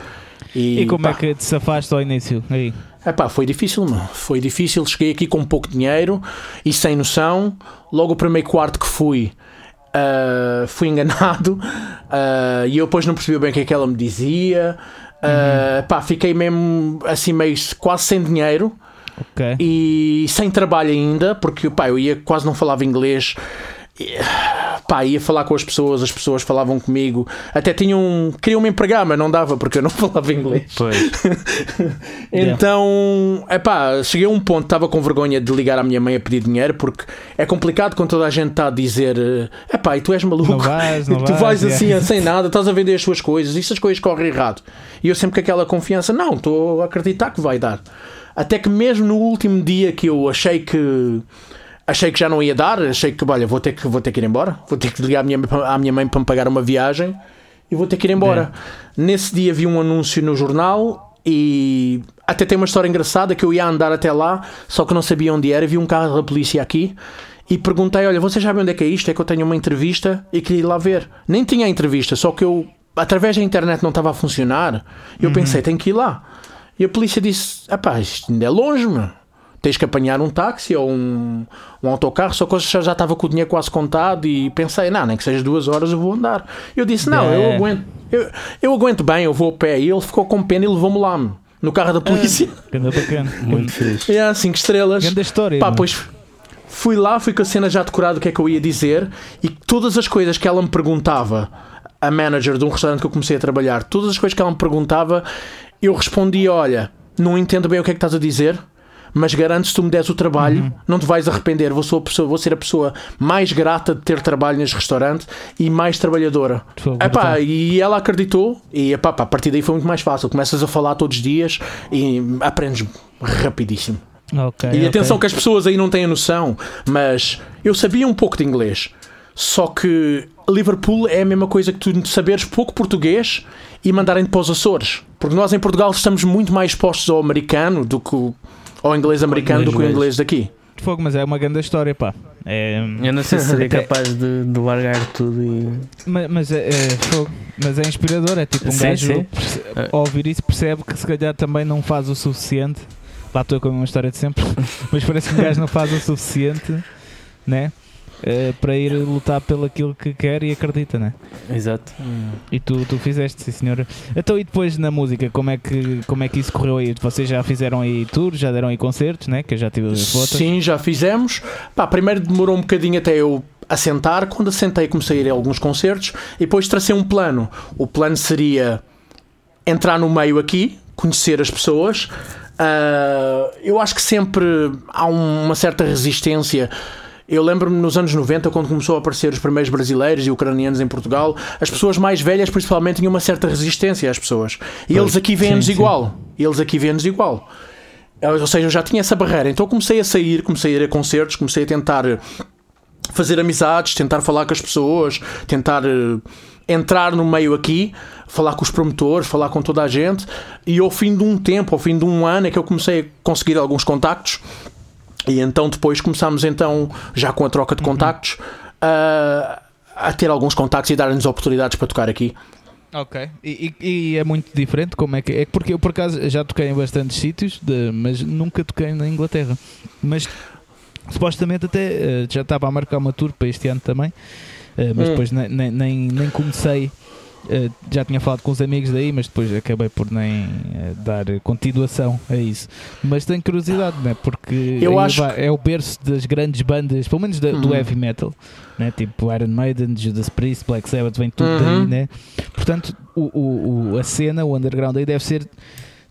E, e como é pá, é que te safaste ao início? Aí? Epá, foi difícil, mano. Foi difícil. Cheguei aqui com pouco dinheiro e sem noção. Logo o primeiro quarto que fui, uh, fui enganado uh, e eu depois não percebi bem o que é que ela me dizia. Uh, uhum. pá, fiquei mesmo assim meio quase sem dinheiro. Okay. E sem trabalho ainda, porque pá, eu ia quase não falava inglês pá, ia falar com as pessoas, as pessoas falavam comigo, até tinham, queriam me empregar, mas não dava porque eu não falava inglês. Pois. então, é pá, cheguei a um ponto, estava com vergonha de ligar à minha mãe a pedir dinheiro porque é complicado quando toda a gente está a dizer, é pá, e tu és maluco, não vais, não tu vais, vais assim, sem nada, estás a vender as suas coisas e essas coisas correm errado. E eu sempre com aquela confiança, não, estou a acreditar que vai dar. Até que mesmo no último dia que eu achei que achei que já não ia dar, achei que, olha, vou ter que, vou ter que ir embora, vou ter que ligar à minha, à minha mãe para me pagar uma viagem e vou ter que ir embora. É. Nesse dia vi um anúncio no jornal e até tem uma história engraçada que eu ia andar até lá, só que não sabia onde era, vi um carro da polícia aqui e perguntei, olha, você sabe onde é que é isto? É que eu tenho uma entrevista e queria ir lá ver. Nem tinha entrevista, só que eu, através da internet não estava a funcionar, eu uhum. pensei, tenho que ir lá. E a polícia disse, rapaz, isto ainda é longe, meu tens que apanhar um táxi ou um, um autocarro, só que eu já estava com o dinheiro quase contado e pensei, não, nem que seja duas horas eu vou andar. Eu disse, não, é. eu aguento, eu, eu aguento bem, eu vou a pé. E ele ficou com pena e levou-me lá no carro da polícia. É, bacana. Muito fixe. É, cinco estrelas. Grande história. Pá, pois fui lá, fui com a cena já decorada o que é que eu ia dizer e todas as coisas que ela me perguntava, a manager de um restaurante que eu comecei a trabalhar, todas as coisas que ela me perguntava, eu respondia: Olha, não entendo bem o que é que estás a dizer mas garanto se tu me des o trabalho, uhum. não te vais arrepender. Vou, sou pessoa, vou ser a pessoa mais grata de ter trabalho neste restaurante e mais trabalhadora. Epá, e ela acreditou, e epá, a partir daí foi muito mais fácil. Começas a falar todos os dias e aprendes rapidíssimo. Okay, e atenção okay. que as pessoas aí não têm a noção, mas eu sabia um pouco de inglês. Só que Liverpool é a mesma coisa que tu saberes pouco português e mandarem-te para os Açores. Porque nós em Portugal estamos muito mais expostos ao americano do que ou inglês americano do que o inglês daqui. Fogo, mas é uma grande história, pá. É... Eu não sei se seria capaz de, de largar tudo e. Mas, mas é, é, fogo, mas é inspirador, é tipo um sim, gajo sim. ao ouvir isso percebe que se calhar também não faz o suficiente. Lá estou com uma história de sempre, mas parece que um gajo não faz o suficiente, né? Uh, para ir lutar pelo aquilo que quer e acredita, né? Exato. E tu, tu fizeste, sim senhora. Então e depois na música, como é que, como é que isso correu aí? Vocês já fizeram aí tours, já deram aí concertos, né? Que eu já tive fotos. Sim, já fizemos. Pá, primeiro demorou um bocadinho até eu assentar. Quando assentei comecei a ir a alguns concertos e depois tracei um plano. O plano seria entrar no meio aqui, conhecer as pessoas. Uh, eu acho que sempre há uma certa resistência eu lembro-me nos anos 90, quando começou a aparecer os primeiros brasileiros e ucranianos em Portugal, as pessoas mais velhas, principalmente, tinham uma certa resistência às pessoas. E pois, eles aqui vêm-nos igual. Eles aqui vêm-nos igual. Ou seja, eu já tinha essa barreira. Então comecei a sair, comecei a ir a concertos, comecei a tentar fazer amizades, tentar falar com as pessoas, tentar uh, entrar no meio aqui, falar com os promotores, falar com toda a gente. E ao fim de um tempo, ao fim de um ano, é que eu comecei a conseguir alguns contactos e então depois começámos então, já com a troca de uhum. contactos, a, a ter alguns contactos e dar-nos oportunidades para tocar aqui. Ok, e, e, é muito diferente como é que é? Porque eu por acaso já toquei em bastantes sítios, de, mas nunca toquei na Inglaterra. Mas supostamente até uh, já estava a marcar uma tour para este ano também, uh, mas hum. depois nem, nem, nem comecei Uh, já tinha falado com os amigos daí, mas depois acabei por nem uh, dar continuação a isso. Mas tenho curiosidade, né? porque Eu acho vai, é o berço das grandes bandas, pelo menos da, do uhum. heavy metal, né? tipo Iron Maiden, Judas Priest, Black Sabbath, vem tudo uhum. daí. Né? Portanto, o, o, o, a cena, o underground aí deve ser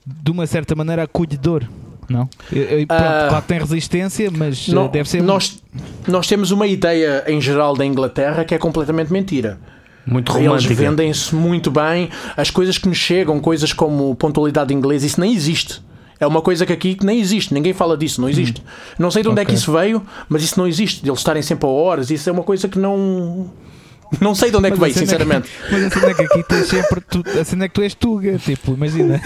de uma certa maneira acolhedor. Não? Eu, pronto, uh, claro que tem resistência, mas não, deve ser. Nós, nós temos uma ideia em geral da Inglaterra que é completamente mentira muito romântica. Eles vendem-se muito bem. As coisas que nos chegam, coisas como pontualidade inglesa, isso nem existe. É uma coisa que aqui nem existe, ninguém fala disso, não existe. Hum. Não sei de onde okay. é que isso veio, mas isso não existe. De eles estarem sempre a horas, isso é uma coisa que não. Não sei de onde é que veio, sinceramente. É que, mas a cena é que aqui tens sempre. Tu, a cena é que tu és tuga, tipo, imagina.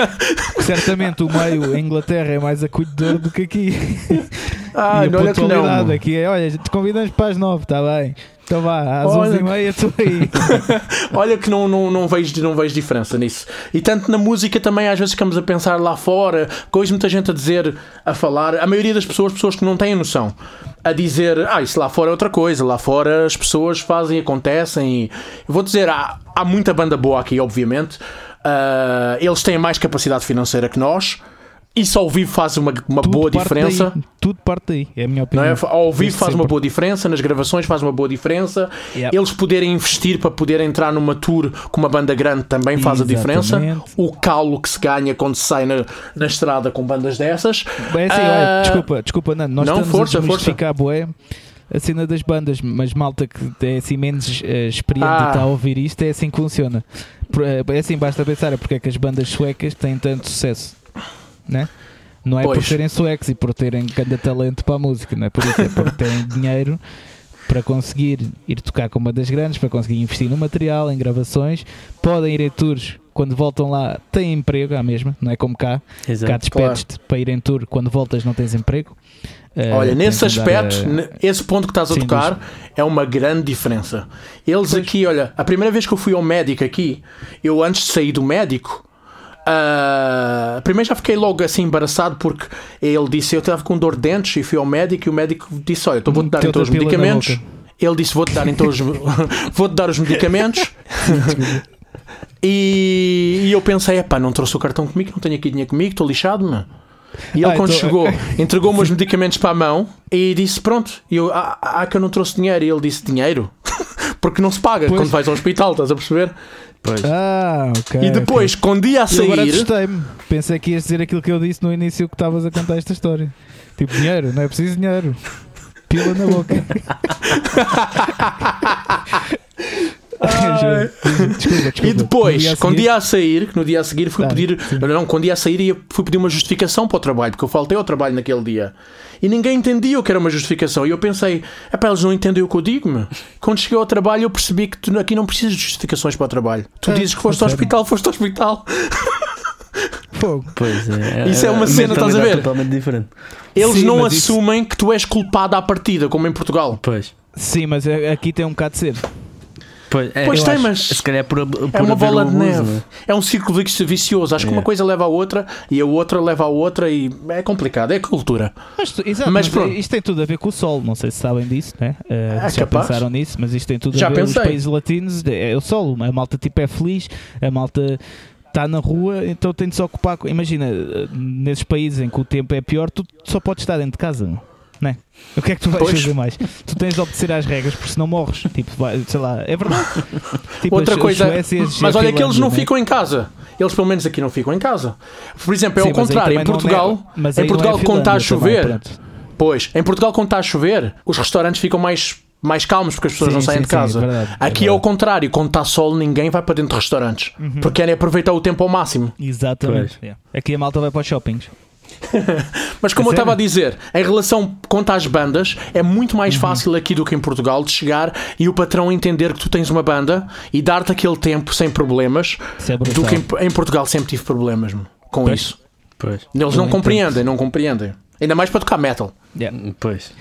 Certamente o meio, a Inglaterra é mais acolhedor do que aqui. Ah, e não olha que não. Aqui é, olha, te convidamos para as nove, está bem. Então vá, às Olha... 11h30 estou aí. Olha que não, não, não, vejo, não vejo diferença nisso. E tanto na música também, às vezes ficamos a pensar lá fora, coisa muita gente a dizer, a falar, a maioria das pessoas, pessoas que não têm noção, a dizer, ah, isso lá fora é outra coisa, lá fora as pessoas fazem, acontecem. E... vou dizer, há, há muita banda boa aqui, obviamente. Uh, eles têm mais capacidade financeira que nós isso ao vivo faz uma, uma boa diferença. Daí. Tudo parte daí, é a minha opinião. É? Ao vivo faz sempre. uma boa diferença, nas gravações faz uma boa diferença. Eles poderem investir para poder entrar numa tour com uma banda grande também faz Exatamente. a diferença. O calo que se ganha quando se sai na, na estrada com bandas dessas. Bem, assim, uh... olha, desculpa, desculpa, Nando, nós não, estamos força, a força. Boé a cena das bandas, mas malta que é assim menos uh, experiente ah. está a ouvir isto, é assim que funciona. Eh, é assim, basta pensar é porque é que as bandas suecas têm tanto sucesso né? Não é pois. por serem suecos e por terem grande talento para a música, não é por isso, é por terem dinheiro para conseguir ir tocar com uma das grandes, para conseguir investir no material, em gravações, podem ir em tours quando voltam lá têm emprego à mesma, não é como cá. Exato, cá despedes-te claro. para ir em tour, quando voltas não tens emprego. Uh, Olha, nesse aspecto, a... esse ponto que estás a Sim, tocar é uma grande diferença. Eles pois. aqui, olha, a primeira vez que eu fui ao médico aqui, eu antes de sair do médico, Uh, primeiro já fiquei logo assim embaraçado porque ele disse eu estava com dor de dentes e fui ao médico e o médico disse olha, então vou-te dar então os medicamentos. Ele disse vou-te dar então os, vou-te dar os medicamentos. e, e, eu pensei, epá, não trouxe o cartão comigo, não tenho aqui dinheiro comigo, estou lixado, mano. E ele, ah, quando então... chegou, entregou-me os medicamentos para a mão e disse: Pronto, e eu, ah, ah, que eu não trouxe dinheiro. E ele disse: Dinheiro? Porque não se paga pois. quando vais ao hospital, estás a perceber? Pois. Ah, ok. E depois, okay. quando ia a sair. E agora assustei-me. Pensei que ias dizer aquilo que eu disse no início que estavas a contar esta história. Tipo, dinheiro, não é preciso dinheiro. Pila na boca. desculpa, desculpa. E depois, quando ia a sair, que no dia a seguir fui ah, pedir. Sim. Não, quando ia a sair, fui pedir uma justificação para o trabalho, porque eu faltei ao trabalho naquele dia. E ninguém entendia o que era uma justificação. E eu pensei, é para eles não entendem o que eu digo, -me. Quando cheguei ao trabalho, eu percebi que tu, aqui não precisas de justificações para o trabalho. Tu é, dizes que foste ao hospital, foste ao hospital. Fogo. Pois é. Isso é uma cena, estás a ver? Totalmente diferente. Eles Sim, não assumem isso... que tu és culpado à partida, como em Portugal. Pois. Sim, mas aqui tem um bocado de ser. Pois, é, pois tem, acho, mas se calhar por, por é uma bola de neve. Né? É um círculo vicioso. Acho é. que uma coisa leva a outra e a outra leva a outra e é complicado. É cultura. Mas, exato, mas, mas isto tem tudo a ver com o sol. Não sei se sabem disso, né? Uh, é já capaz. pensaram nisso, mas isto tem tudo já a ver com os países latinos. É, é o sol. A malta tipo é feliz, a malta está na rua, então tem de se ocupar. Imagina, eh, nesses países em que o tempo é pior, tu só podes estar dentro de casa né? O que é que tu vais pois. fazer mais? Tu tens de obedecer às regras, porque senão morres. Tipo, sei lá, é verdade. Tipo, Outra as, coisa, as mas olha que eles não né? ficam em casa. Eles pelo menos aqui não ficam em casa. Por exemplo, é Sim, ao contrário, em Portugal, é, em Portugal é quando está a chover, também, pois, em Portugal quando está a chover, os restaurantes ficam mais mais calmos porque as pessoas sim, não saem sim, de casa. Sim, é verdade, Aqui é, é, o contrário, quando está sol, ninguém vai para dentro de restaurantes uhum. porque querem aproveitar o tempo ao máximo. Exatamente. Yeah. Aqui a malta vai para os shoppings. Mas como é eu estava a dizer, em relação quanto às bandas, é muito mais uhum. fácil aqui do que em Portugal de chegar e o patrão entender que tu tens uma banda e dar-te aquele tempo sem problemas é do que em, em, Portugal sempre tive problemas com pois. isso. Pois. Eles não, não compreendem, não compreendem. Ainda mais para tocar metal. Yeah. Pois.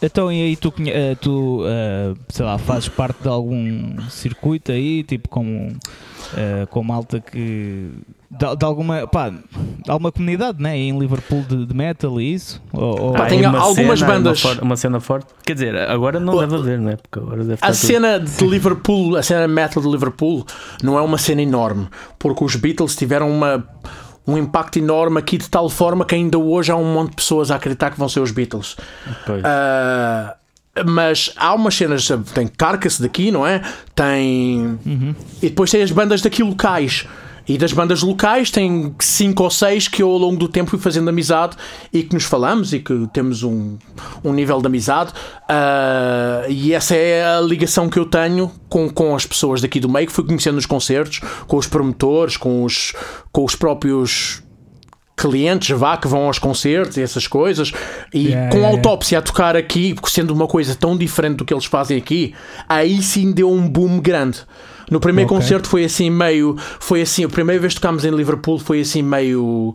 Então, e aí tu, eh, tu uh, sei lá, fazes parte de algum circuito aí, tipo como, uh, com malta que de, de, alguma, pá, alguma comunidade, né? Em Liverpool de, de metal e isso? Ou, ou... Pá, tem algumas cena, bandas. Uma, uma, cena forte. Quer dizer, agora não deve haver, né? Porque agora deve a cena tudo... de Liverpool, a cena metal de Liverpool, não é uma cena enorme, porque os Beatles tiveram uma um impacto enorme aqui de tal forma que ainda hoje há um monte de pessoas a acreditar que vão ser os Beatles. Uh, mas há umas cenas, tem Carcass daqui, não é? Tem. Uhum. E depois tem as bandas daqui locais. E das bandas locais tem cinco ou seis que eu ao longo do tempo fui fazendo amizade e que nos falamos e que temos um, um nível de amizade. Uh, e essa é a ligação que eu tenho com, com as pessoas daqui do meio que fui conhecendo nos concertos, com os promotores, com os, com os próprios clientes vá que vão aos concertos e essas coisas e yeah, com a autópsia yeah. a tocar aqui sendo uma coisa tão diferente do que eles fazem aqui aí sim deu um boom grande no primeiro okay. concerto foi assim meio foi assim a primeira vez que tocámos em Liverpool foi assim meio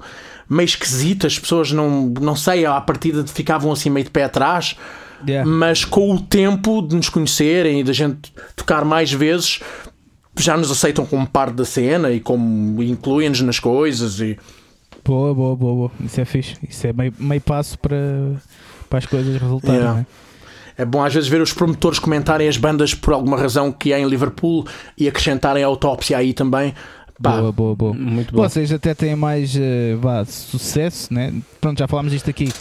meio esquisito as pessoas não não sei à partida ficavam assim meio de pé atrás yeah. mas com o tempo de nos conhecerem e da gente tocar mais vezes já nos aceitam como parte da cena e como incluem-nos nas coisas e Boa, boa, boa, boa. Isso é fixe. Isso é meio, meio passo para, para as coisas resultarem. Yeah. É? É bom às vezes ver os promotores comentarem as bandas por alguma razão que há em Liverpool e acrescentarem a autópsia aí também. Bah, boa, boa, boa. Muito bom. Vocês até têm mais uh, bah, sucesso, né? Pronto, já falámos disto aqui.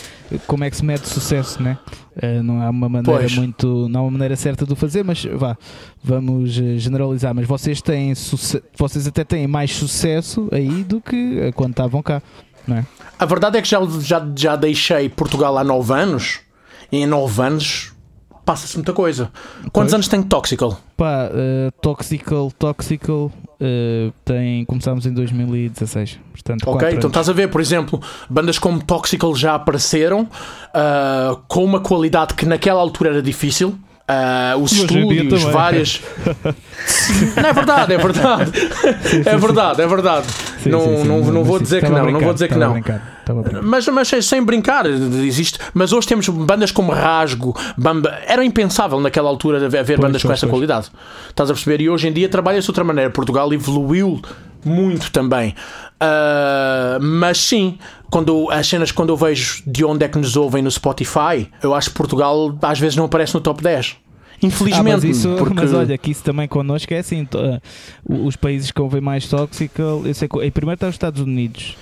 Como é que se mede sucesso, né? Uh, não há uma maneira pois. muito. Não há uma maneira certa de o fazer, mas vá, vamos uh, generalizar. Mas vocês têm vocês até têm mais sucesso aí do que quando estavam cá, não é? A verdade é que já, já, já deixei Portugal há 9 anos e em 9 anos passa-se muita coisa. Quantos pois. anos tem Toxical? Pá, uh, Toxical, Toxical uh, tem. Começámos em 2016. Portanto, ok, então estás a ver, por exemplo, bandas como Toxical já apareceram uh, com uma qualidade que naquela altura era difícil. Uh, os estúdios, várias. não é verdade, é verdade. Sim, sim, é verdade, sim. é verdade. não, não, não vou dizer que não, não vou dizer que não. Mas, mas sem brincar, existe. Mas hoje temos bandas como Rasgo, Bamba. Era impensável naquela altura haver pois, bandas com essa qualidade. Estás a perceber? E hoje em dia trabalha-se de outra maneira. Portugal evoluiu muito também. Uh, mas sim, quando as cenas quando eu vejo de onde é que nos ouvem no Spotify, eu acho que Portugal às vezes não aparece no top 10. Infelizmente, ah, mas, isso, porque... mas olha, que isso também connosco é assim: os países que ouvem mais tóxico, eu sei que em primeiro está os Estados Unidos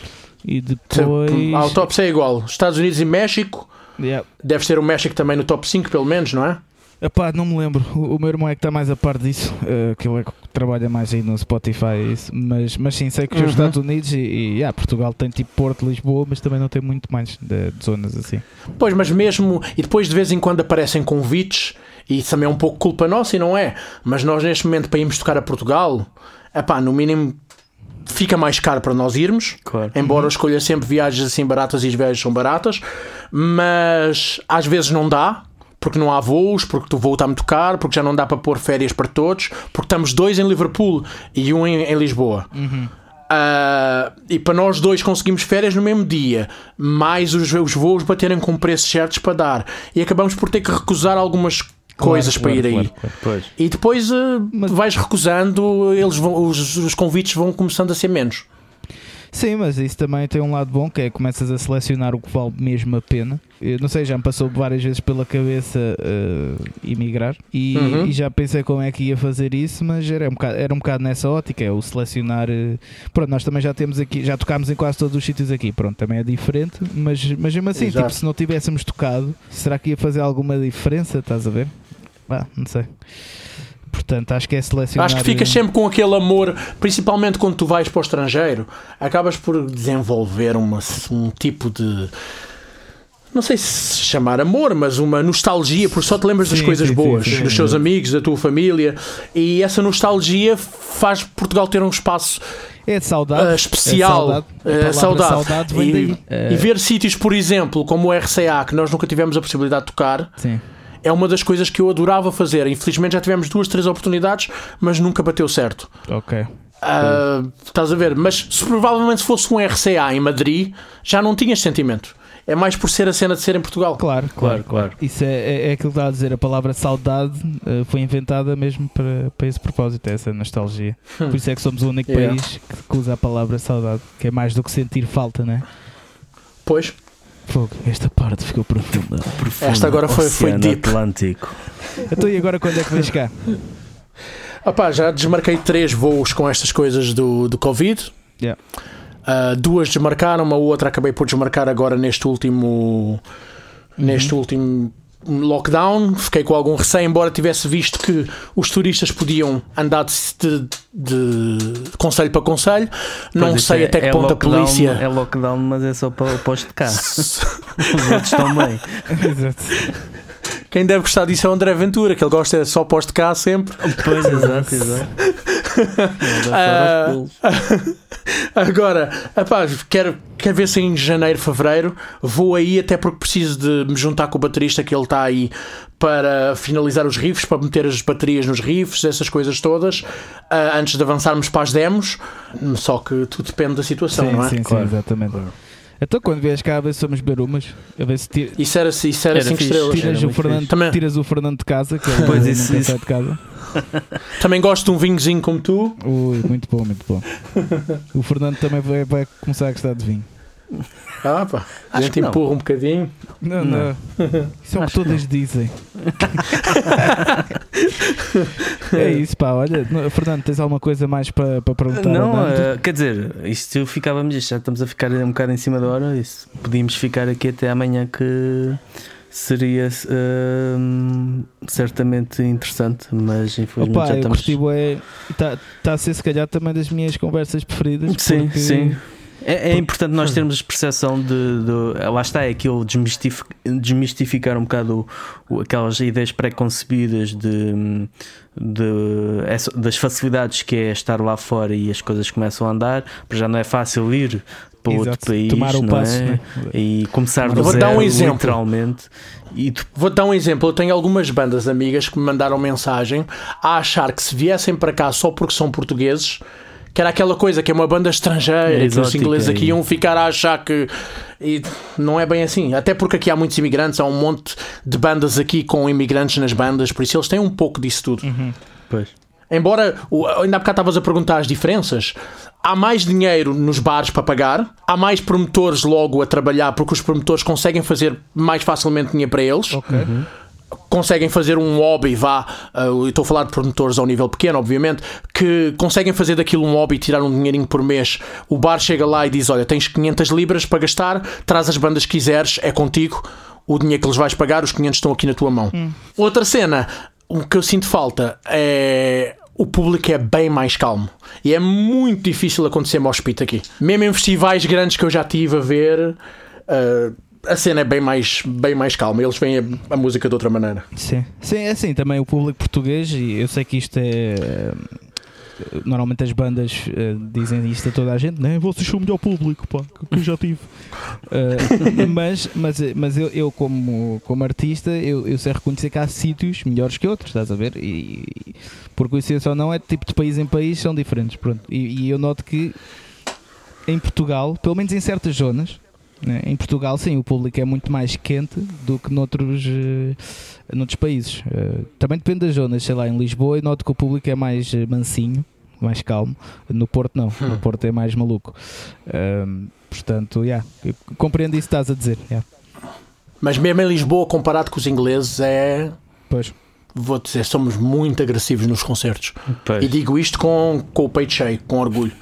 e depois. A autópsia é igual. Estados Unidos e México. Yeah. Deve ser o México também no top 5, pelo menos, não é? Epá, não me lembro. O, o meu irmão é que está mais a par disso, uh, que ele é que trabalha mais aí no Spotify. Isso. Mas, mas sim, sei que os uhum. Estados Unidos e, e yeah, Portugal tem tipo Porto, Lisboa, mas também não tem muito mais de, de, zonas assim. Pois, mas mesmo. E depois de vez em quando aparecem convites, e isso também é um pouco culpa nossa, e não é? Mas nós neste momento para irmos tocar a Portugal, epá, no mínimo fica mais caro para nós irmos, claro. embora uhum. eu escolha sempre viagens assim baratas e as viagens são baratas, mas às vezes não dá, porque não há voos, porque o voo está muito caro, porque já não dá para pôr férias para todos, porque estamos dois em Liverpool e um em, em Lisboa. Uhum. Uh, e para nós dois conseguimos férias no mesmo dia, mais os, os voos baterem com preços certos para dar, e acabamos por ter que recusar algumas coisas claro, para claro, ir aí. Claro, e depois uh, Mas... vais recusando, eles vão, os, os convites vão começando a ser menos. Sim, mas isso também tem um lado bom que é começas a selecionar o que vale mesmo a pena. Eu não sei, já me passou várias vezes pela cabeça uh, emigrar e, uhum. e, já pensei como é que ia fazer isso, mas era um bocado, era um bocado nessa ótica, é o selecionar. Uh, pronto, nós também já temos aqui, já tocámos em quase todos os sítios aqui, pronto, também é diferente, mas, mas mesmo assim, tipo, se não tivéssemos tocado, será que ia fazer alguma diferença? Estás a ver? Ah, não sei. Portanto, acho que é selecionar. Acho que ficas sempre com aquele amor, principalmente quando tu vais para o estrangeiro, acabas por desenvolver uma, um tipo de. Não sei se chamar amor, mas uma nostalgia, porque só te lembras sim, das coisas sim, boas, sim, dos seus amigos, da tua família, e essa nostalgia faz Portugal ter um espaço é de saudade. Uh, especial. É saudade. Saudade. saudade e, e, ver sítios, por exemplo, como o RCA, que nós nunca tivemos a possibilidade de tocar. Sim é uma das coisas que eu adorava fazer. Infelizmente já tivemos duas, três oportunidades, mas nunca bateu certo. Ok. Uh, estás a ver? Mas se provavelmente fosse um RCA em Madrid, já não tinhas sentimento. É mais por ser a cena de ser em Portugal. Claro, claro, claro. Isso é, é, é aquilo que está a dizer. A palavra saudade uh, foi inventada mesmo para, para esse propósito, essa nostalgia. Hum. Por isso é que somos o único yeah. país que usa a palavra saudade, que é mais do que sentir falta, não é? Pois. Fogo, esta parte ficou profunda. profunda. Esta agora foi, foi deep. Atlântico. Então e agora quando é que vens cá? Opa, já desmarquei três voos com estas coisas do, do Covid. Yeah. Uh, duas desmarcaram, uma outra acabei por desmarcar agora neste último. Uhum. Neste último lockdown, fiquei com algum receio, embora tivesse visto que os turistas podiam andar de, de, de conselho para conselho. Não sei é, até que é ponto lockdown, a polícia. É lockdown, mas é só para o posto de cá. os outros estão bem. Exato. Quem deve gostar disso é o André Ventura, que ele gosta é só posto de cá sempre. Pois, exato, exato. Uh, agora, epá, quero, quero ver se em janeiro, fevereiro vou aí, até porque preciso de me juntar com o baterista que ele está aí para finalizar os riffs, para meter as baterias nos riffs, essas coisas todas, uh, antes de avançarmos para as demos. Só que tudo depende da situação, sim, não é? Sim, claro. sim, exatamente. Então quando vies cá a ver se somos beber umas, a ver se tira... Isso era 5 isso era cinco estrelas. Tiras, o Fernando, Também... tiras o Fernando de casa, que ele pois isso, isso. de casa. Também gosto de um vinhozinho como tu. Ui, muito bom, muito bom. O Fernando também vai, vai começar a gostar de vinho. Ah, pá. A gente empurra um bocadinho. Não, não. Isso é o que todas dizem. é isso, pá. Olha, Fernando, tens alguma coisa mais para, para perguntar? Não, uh, quer dizer, isto ficávamos, já estamos a ficar um bocado em cima da hora. Isso, podíamos ficar aqui até amanhã que seria uh, certamente interessante, mas infelizmente Opa, já estamos. O é. Está tá a ser se calhar também das minhas conversas preferidas. Sim, porque... sim. É, é, importante nós termos percepção de, de, Lá está, é aquilo desmistific, desmistificar um bocado o, o, aquelas ideias pré-concebidas de, de, das facilidades que é estar lá fora e as coisas começam a andar, já não é fácil ir para Exato. outro país Tomar o passo, é? né? e começar do Vou zero, dar um exemplo. literalmente. E tu... Vou dar um exemplo. Eu tenho algumas bandas amigas que me mandaram mensagem a achar que se viessem para cá só porque são portugueses que era aquela coisa que é uma banda estrangeira, é que os ingleses aqui iam ficar a achar que. E não é bem assim. Até porque aqui há muitos imigrantes, há um monte de bandas aqui com imigrantes nas bandas, por isso eles têm um pouco disso tudo. Uhum. Pois. Embora, ainda há bocado estavas a perguntar as diferenças, há mais dinheiro nos bares para pagar, há mais promotores logo a trabalhar porque os promotores conseguem fazer mais facilmente dinheiro para eles. Okay. Uhum conseguem fazer um hobby, vá, uh, estou a falar de promotores ao nível pequeno, obviamente, que conseguem fazer daquilo um hobby e tirar um dinheirinho por mês. O bar chega lá e diz: Olha, tens 500 libras para gastar, traz as bandas que quiseres, é contigo. O dinheiro que eles vais pagar, os 500 estão aqui na tua mão. Hum. Outra cena, o que eu sinto falta é o público é bem mais calmo. E é muito difícil acontecer moshpit aqui. Mesmo em festivais grandes que eu já tive a ver, uh, a cena é bem mais, bem mais calma, eles veem a, a, música de outra maneira. Sim, sim, é assim, também o público português, e eu sei que isto é. Normalmente as bandas uh, dizem isto a toda a gente, né? Vocês são o melhor público, pá, que eu já tive. Uh, mas mas, mas eu, eu, como, como artista, eu, eu sei reconhecer que há sítios melhores que outros, estás a ver? E, e por coincidência ou não, é tipo de país em país são diferentes. Pronto. E, e eu noto que em Portugal, pelo menos em certas zonas? Em Portugal, sim, o público é muito mais quente do que noutros, uh, noutros países. Uh, também depende das zonas, sei lá, em Lisboa eu noto que o público é mais mansinho, mais calmo. No Porto, não, no hum. Porto é mais maluco. Uh, portanto, yeah, compreendo isso que estás a dizer. Yeah. Mas mesmo em Lisboa, comparado com os ingleses, é. Pois vou dizer, somos muito agressivos nos concertos. Pois. E digo isto com, com o peito cheio, com orgulho.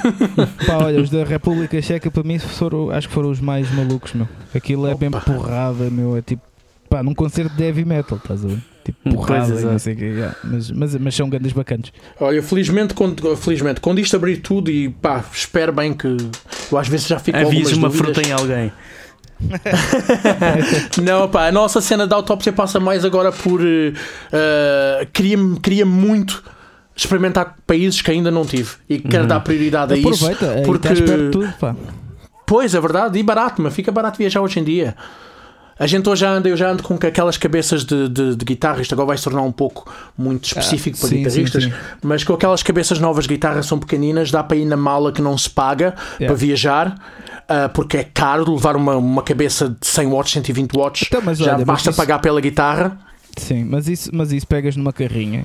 Pá, olha, os da República Checa para mim foram, acho que foram os mais malucos, meu. Aquilo é Opa. bem porrada, meu. É tipo, pá, num concerto de heavy metal, estás a ver? Tipo, porrada, não sei que, yeah. mas, mas, mas são grandes bacanas. Olha, felizmente quando, felizmente, quando isto abrir tudo e pá, espero bem que eu às vezes já fico Avise uma fruta em alguém. não, pá, a nossa cena da autópsia passa mais agora por. Uh, queria, queria muito experimentar países que ainda não tive e quero uhum. dar prioridade a Aproveita, isso. Porque. Tudo, pá. Pois, é verdade, e barato, mas fica barato viajar hoje em dia. A gente hoje já anda, eu já ando com aquelas cabeças de, de, de guitarra, isto agora vai se tornar um pouco muito específico ah, para sim, guitarristas, sim, sim. mas com aquelas cabeças novas de guitarra são pequeninas, dá para ir na mala que não se paga yeah. para viajar uh, porque é caro levar uma, uma cabeça de 100 watts, 120 watts. Então, já olha, basta isso... pagar pela guitarra. Sim, mas isso, mas isso pegas numa carrinha.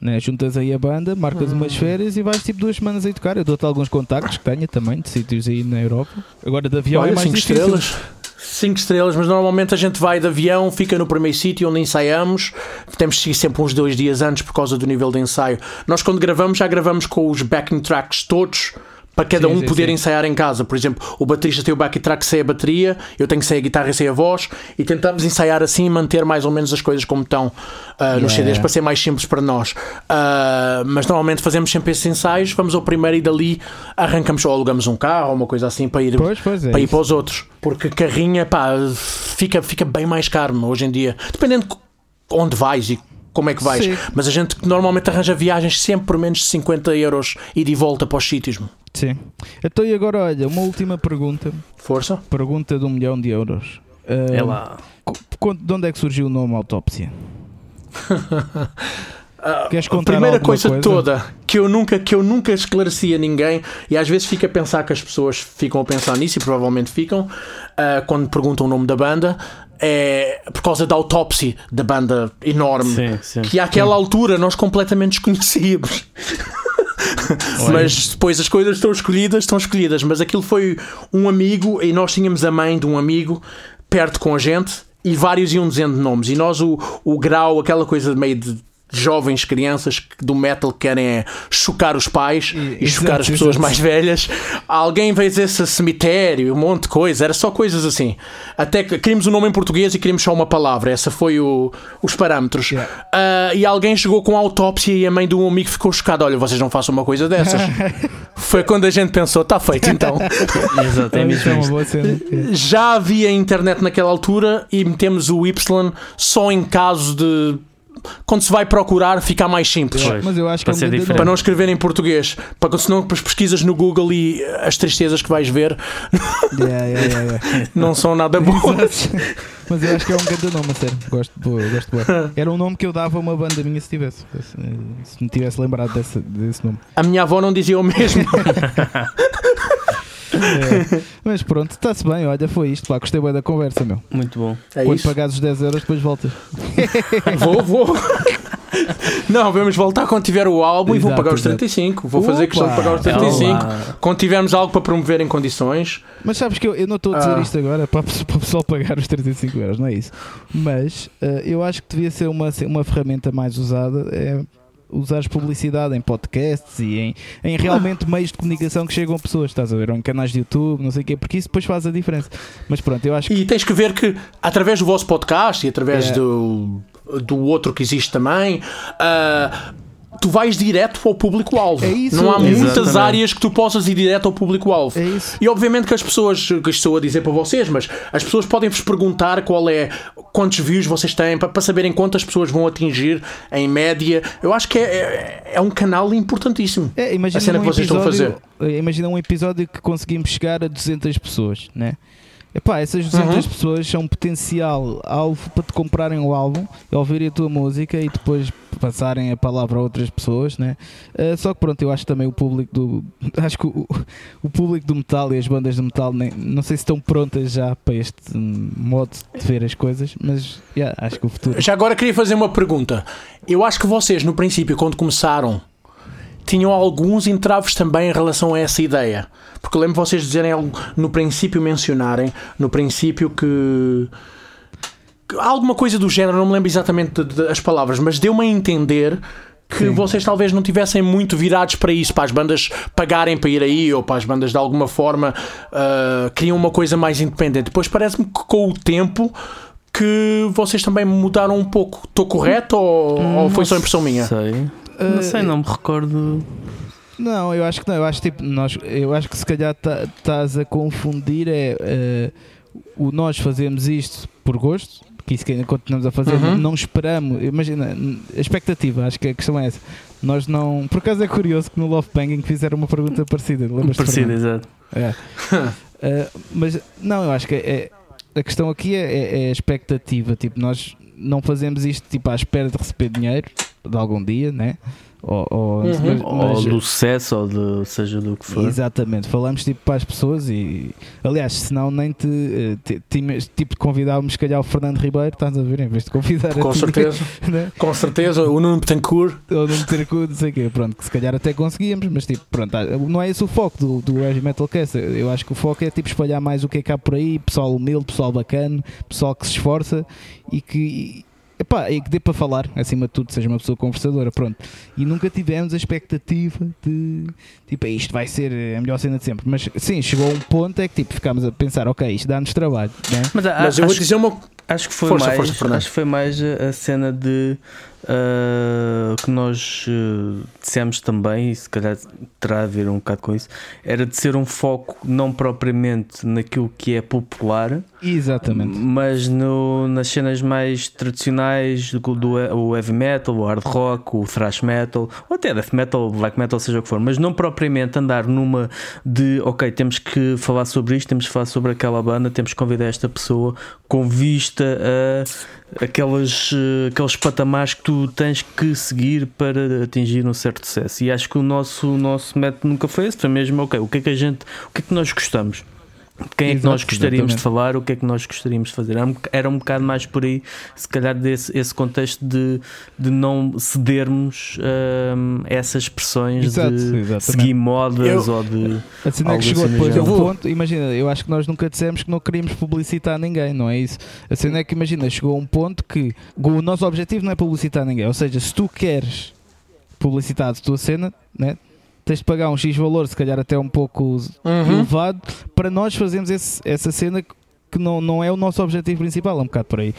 Né? Juntas aí a banda, marcas hum. umas férias e vais tipo duas semanas aí tocar. Eu dou-te alguns contactos que tenho também de sítios aí na Europa. Agora de avião Olha, é mais cinco difícil. estrelas. 5 estrelas, mas normalmente a gente vai de avião, fica no primeiro sítio onde ensaiamos. Temos de ir sempre uns dois dias antes por causa do nível de ensaio. Nós, quando gravamos, já gravamos com os backing tracks todos para cada sim, um sim, poder sim. ensaiar em casa. Por exemplo, o baterista tem o back track sem a bateria, eu tenho que ser a guitarra e sem a voz, e tentamos ensaiar assim e manter mais ou menos as coisas como estão uh, yeah. nos CDs para ser mais simples para nós. Uh, mas normalmente fazemos sempre esses ensaios, vamos ao primeiro e dali arrancamos ou alugamos um carro ou uma coisa assim para ir, pois, pois é para, ir para os outros. Porque carrinha, pá, fica, fica bem mais caro hoje em dia. Dependendo de onde vais e como é que vais. Mas a gente normalmente arranja viagens sempre por menos de 50 euros e de volta para os sítios. Sim. Então, e agora, olha, uma última pergunta. Força. Pergunta de um milhão de euros. Uh, é lá. De onde é que surgiu o nome autópsia? Queres contar a primeira coisa, coisa, toda que eu nunca que eu nunca esclareci a ninguém e às vezes fica a pensar que as pessoas ficam a pensar nisso e provavelmente ficam uh, quando perguntam o nome da banda é por causa da autópsia da banda enorme sim, sim, que àquela sim. altura nós completamente desconhecíamos mas depois as coisas estão escolhidas, estão escolhidas. Mas aquilo foi um amigo e nós tínhamos a mãe de um amigo perto com a gente e vários iam dizendo nomes. E nós, o, o grau, aquela coisa meio de jovens crianças do metal que querem é chocar os pais e, e chocar as pessoas mais velhas. Alguém veio esse cemitério, um monte de coisa, era só coisas assim. Até que queríamos um nome em português e queríamos só uma palavra, essa foi o, os parâmetros. Yeah. Uh, e alguém chegou com a autópsia e a mãe de um amigo ficou chocada: olha, vocês não façam uma coisa dessas. foi quando a gente pensou: está feito então. Exatamente. É Já havia internet naquela altura e metemos o Y só em caso de quando se vai procurar fica mais simples. Mas eu acho que para, é para não escrever em português, para senão depois pesquisas no Google e as tristezas que vais ver yeah, yeah, yeah, não são nada boas. Mas eu acho que é um grande nome, a sério. Gosto, boa, gosto boa. Era um nome que eu dava a uma banda minha se tivesse. Se me tivesse lembrado desse, desse nome. A minha avó não dizia o mesmo. É. Mas pronto, está-se bem, olha, foi isto. Pá, gostei bem da conversa, meu. Muito bom. É Quando pagares os 10 euros, depois voltas. vou, vou. Não, vamos voltar quando tiver o álbum exato, e vou pagar os 35. Vou Opa, fazer questão de pagar os 35. Quando tivermos algo para promover em condições. Mas sabes que eu, eu não estou a dizer ah. isto agora para, para o pessoal pagar os 35 euros, não é isso. Mas uh, eu acho que devia ser uma, uma ferramenta mais usada. É, usares publicidade em podcasts e em, em realmente meios de comunicação que chegam a pessoas, estás a ver? Ou em canais de YouTube, não sei o quê, porque isso depois faz a diferença. Mas pronto, eu acho que. E tens que ver que através do vosso podcast e através yeah. do, do outro que existe também. Uh, tu vais direto ao público-alvo. É isso, não há muitas exatamente. áreas que tu possas ir direto ao público-alvo. É e obviamente que as pessoas, que estou a dizer para vocês, mas as pessoas podem vos perguntar qual é, quantos views vocês têm, para, para saberem quantas pessoas vão atingir em média. Eu acho que é, é, é um canal importantíssimo. É, a cena um que vocês episódio, estão a fazer. Imagina um episódio que conseguimos chegar a 200 pessoas, né? Epá, essas 200 uhum. pessoas são potencial alvo para te comprarem o álbum, ouvirem a tua música e depois passarem a palavra a outras pessoas, né? Uh, só que pronto, eu acho também o público do. Acho que o, o público do metal e as bandas de metal nem, não sei se estão prontas já para este modo de ver as coisas, mas yeah, acho que o futuro. Já agora queria fazer uma pergunta. Eu acho que vocês, no princípio, quando começaram, tinham alguns entraves também em relação a essa ideia. Porque lembro vocês dizerem no princípio mencionarem, no princípio que alguma coisa do género, não me lembro exatamente das palavras, mas deu-me a entender que Sim. vocês talvez não tivessem muito virados para isso, para as bandas pagarem para ir aí, ou para as bandas de alguma forma uh, queriam uma coisa mais independente. Depois parece-me que com o tempo que vocês também mudaram um pouco. Estou correto ou, ou foi só impressão minha? Sei. Não sei, não me recordo. Não, eu acho que não. Eu acho, tipo, nós, eu acho que se calhar estás tá, a confundir é uh, o nós fazemos isto por gosto, que isso que ainda continuamos a fazer, uhum. não esperamos. Imagina, a expectativa, acho que a questão é essa. Nós não. Por acaso é curioso que no Love Banging fizeram uma pergunta parecida. Lembras parecida, exato. É. uh, mas não, eu acho que é, a questão aqui é, é, é, a expectativa. Tipo, nós não fazemos isto tipo, à espera de receber dinheiro de algum dia, né? Ou, ou, uhum. mas, ou do sucesso, ou de, seja do que for. Exatamente, falamos tipo para as pessoas e aliás, senão nem te, eh, te, te tipo convidávamos se calhar o Fernando Ribeiro, estás a ver, em vez de convidar Com a certeza, né? com certeza, o Nuno Betancourt. O Nuno Betancourt, não sei o quê, pronto, que se calhar até conseguíamos, mas tipo, pronto, ah, não é esse o foco do, do Heavy Metal Cast. Eu acho que o foco é tipo espalhar mais o que é cá por aí, pessoal humilde, pessoal bacana, pessoal que se esforça e que Epá, e que dê para falar, acima de tudo, seja uma pessoa conversadora, pronto. E nunca tivemos a expectativa de tipo, isto vai ser a melhor cena de sempre. Mas sim, chegou a um ponto é que tipo, ficámos a pensar, ok, isto dá-nos trabalho. Né? Mas, a, Mas eu vou dizer uma Acho que foi força, mais, força, acho que foi mais a cena de uh, que nós uh, dissemos também, e se calhar terá a ver um bocado com isso, era de ser um foco não propriamente naquilo que é popular, Exatamente. mas no, nas cenas mais tradicionais do, do o heavy metal, o hard rock, o thrash metal, ou até death metal, black metal, seja o que for, mas não propriamente andar numa de ok, temos que falar sobre isto, temos que falar sobre aquela banda, temos que convidar esta pessoa com vista a aquelas, eh, aqueles patamares que tu tens que seguir para atingir um certo sucesso. E acho que o nosso, o nosso método nunca foi esse, foi mesmo ok, o que é que a gente, o que é que nós gostamos? Quem é que Exato, nós gostaríamos exatamente. de falar, o que é que nós gostaríamos de fazer. Era um bocado mais por aí, se calhar, desse esse contexto de, de não cedermos um, essas pressões Exato, de exatamente. seguir modas eu, ou de. A cena é que chegou assim depois a um ponto, imagina, eu acho que nós nunca dissemos que não queríamos publicitar ninguém, não é isso? A cena é que, imagina, chegou a um ponto que o nosso objetivo não é publicitar ninguém, ou seja, se tu queres publicitar a tua cena, né? Tens de pagar um X valor, se calhar até um pouco uhum. elevado, para nós fazermos esse, essa cena que não, não é o nosso objetivo principal, é um bocado por aí.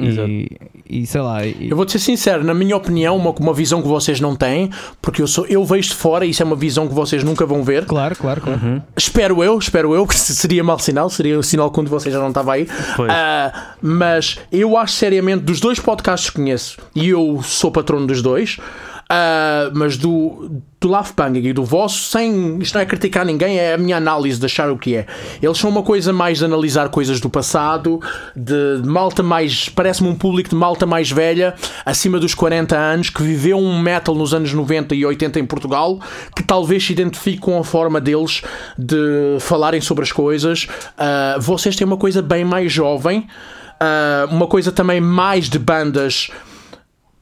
E, e, sei lá. E... Eu vou-te ser sincero, na minha opinião, uma, uma visão que vocês não têm, porque eu, sou, eu vejo de fora e isso é uma visão que vocês nunca vão ver. Claro, claro, claro. Uhum. Espero eu, espero eu, que seria mau sinal, seria o um sinal quando você já não estava aí. Uh, mas eu acho seriamente, dos dois podcasts que conheço, e eu sou patrono dos dois. Uh, mas do, do Love Pang e do vosso, sem isto não é criticar ninguém, é a minha análise de achar o que é. Eles são uma coisa mais de analisar coisas do passado, de, de malta mais, parece-me um público de malta mais velha, acima dos 40 anos, que viveu um metal nos anos 90 e 80 em Portugal, que talvez se identifique com a forma deles de falarem sobre as coisas. Uh, vocês têm uma coisa bem mais jovem. Uh, uma coisa também mais de bandas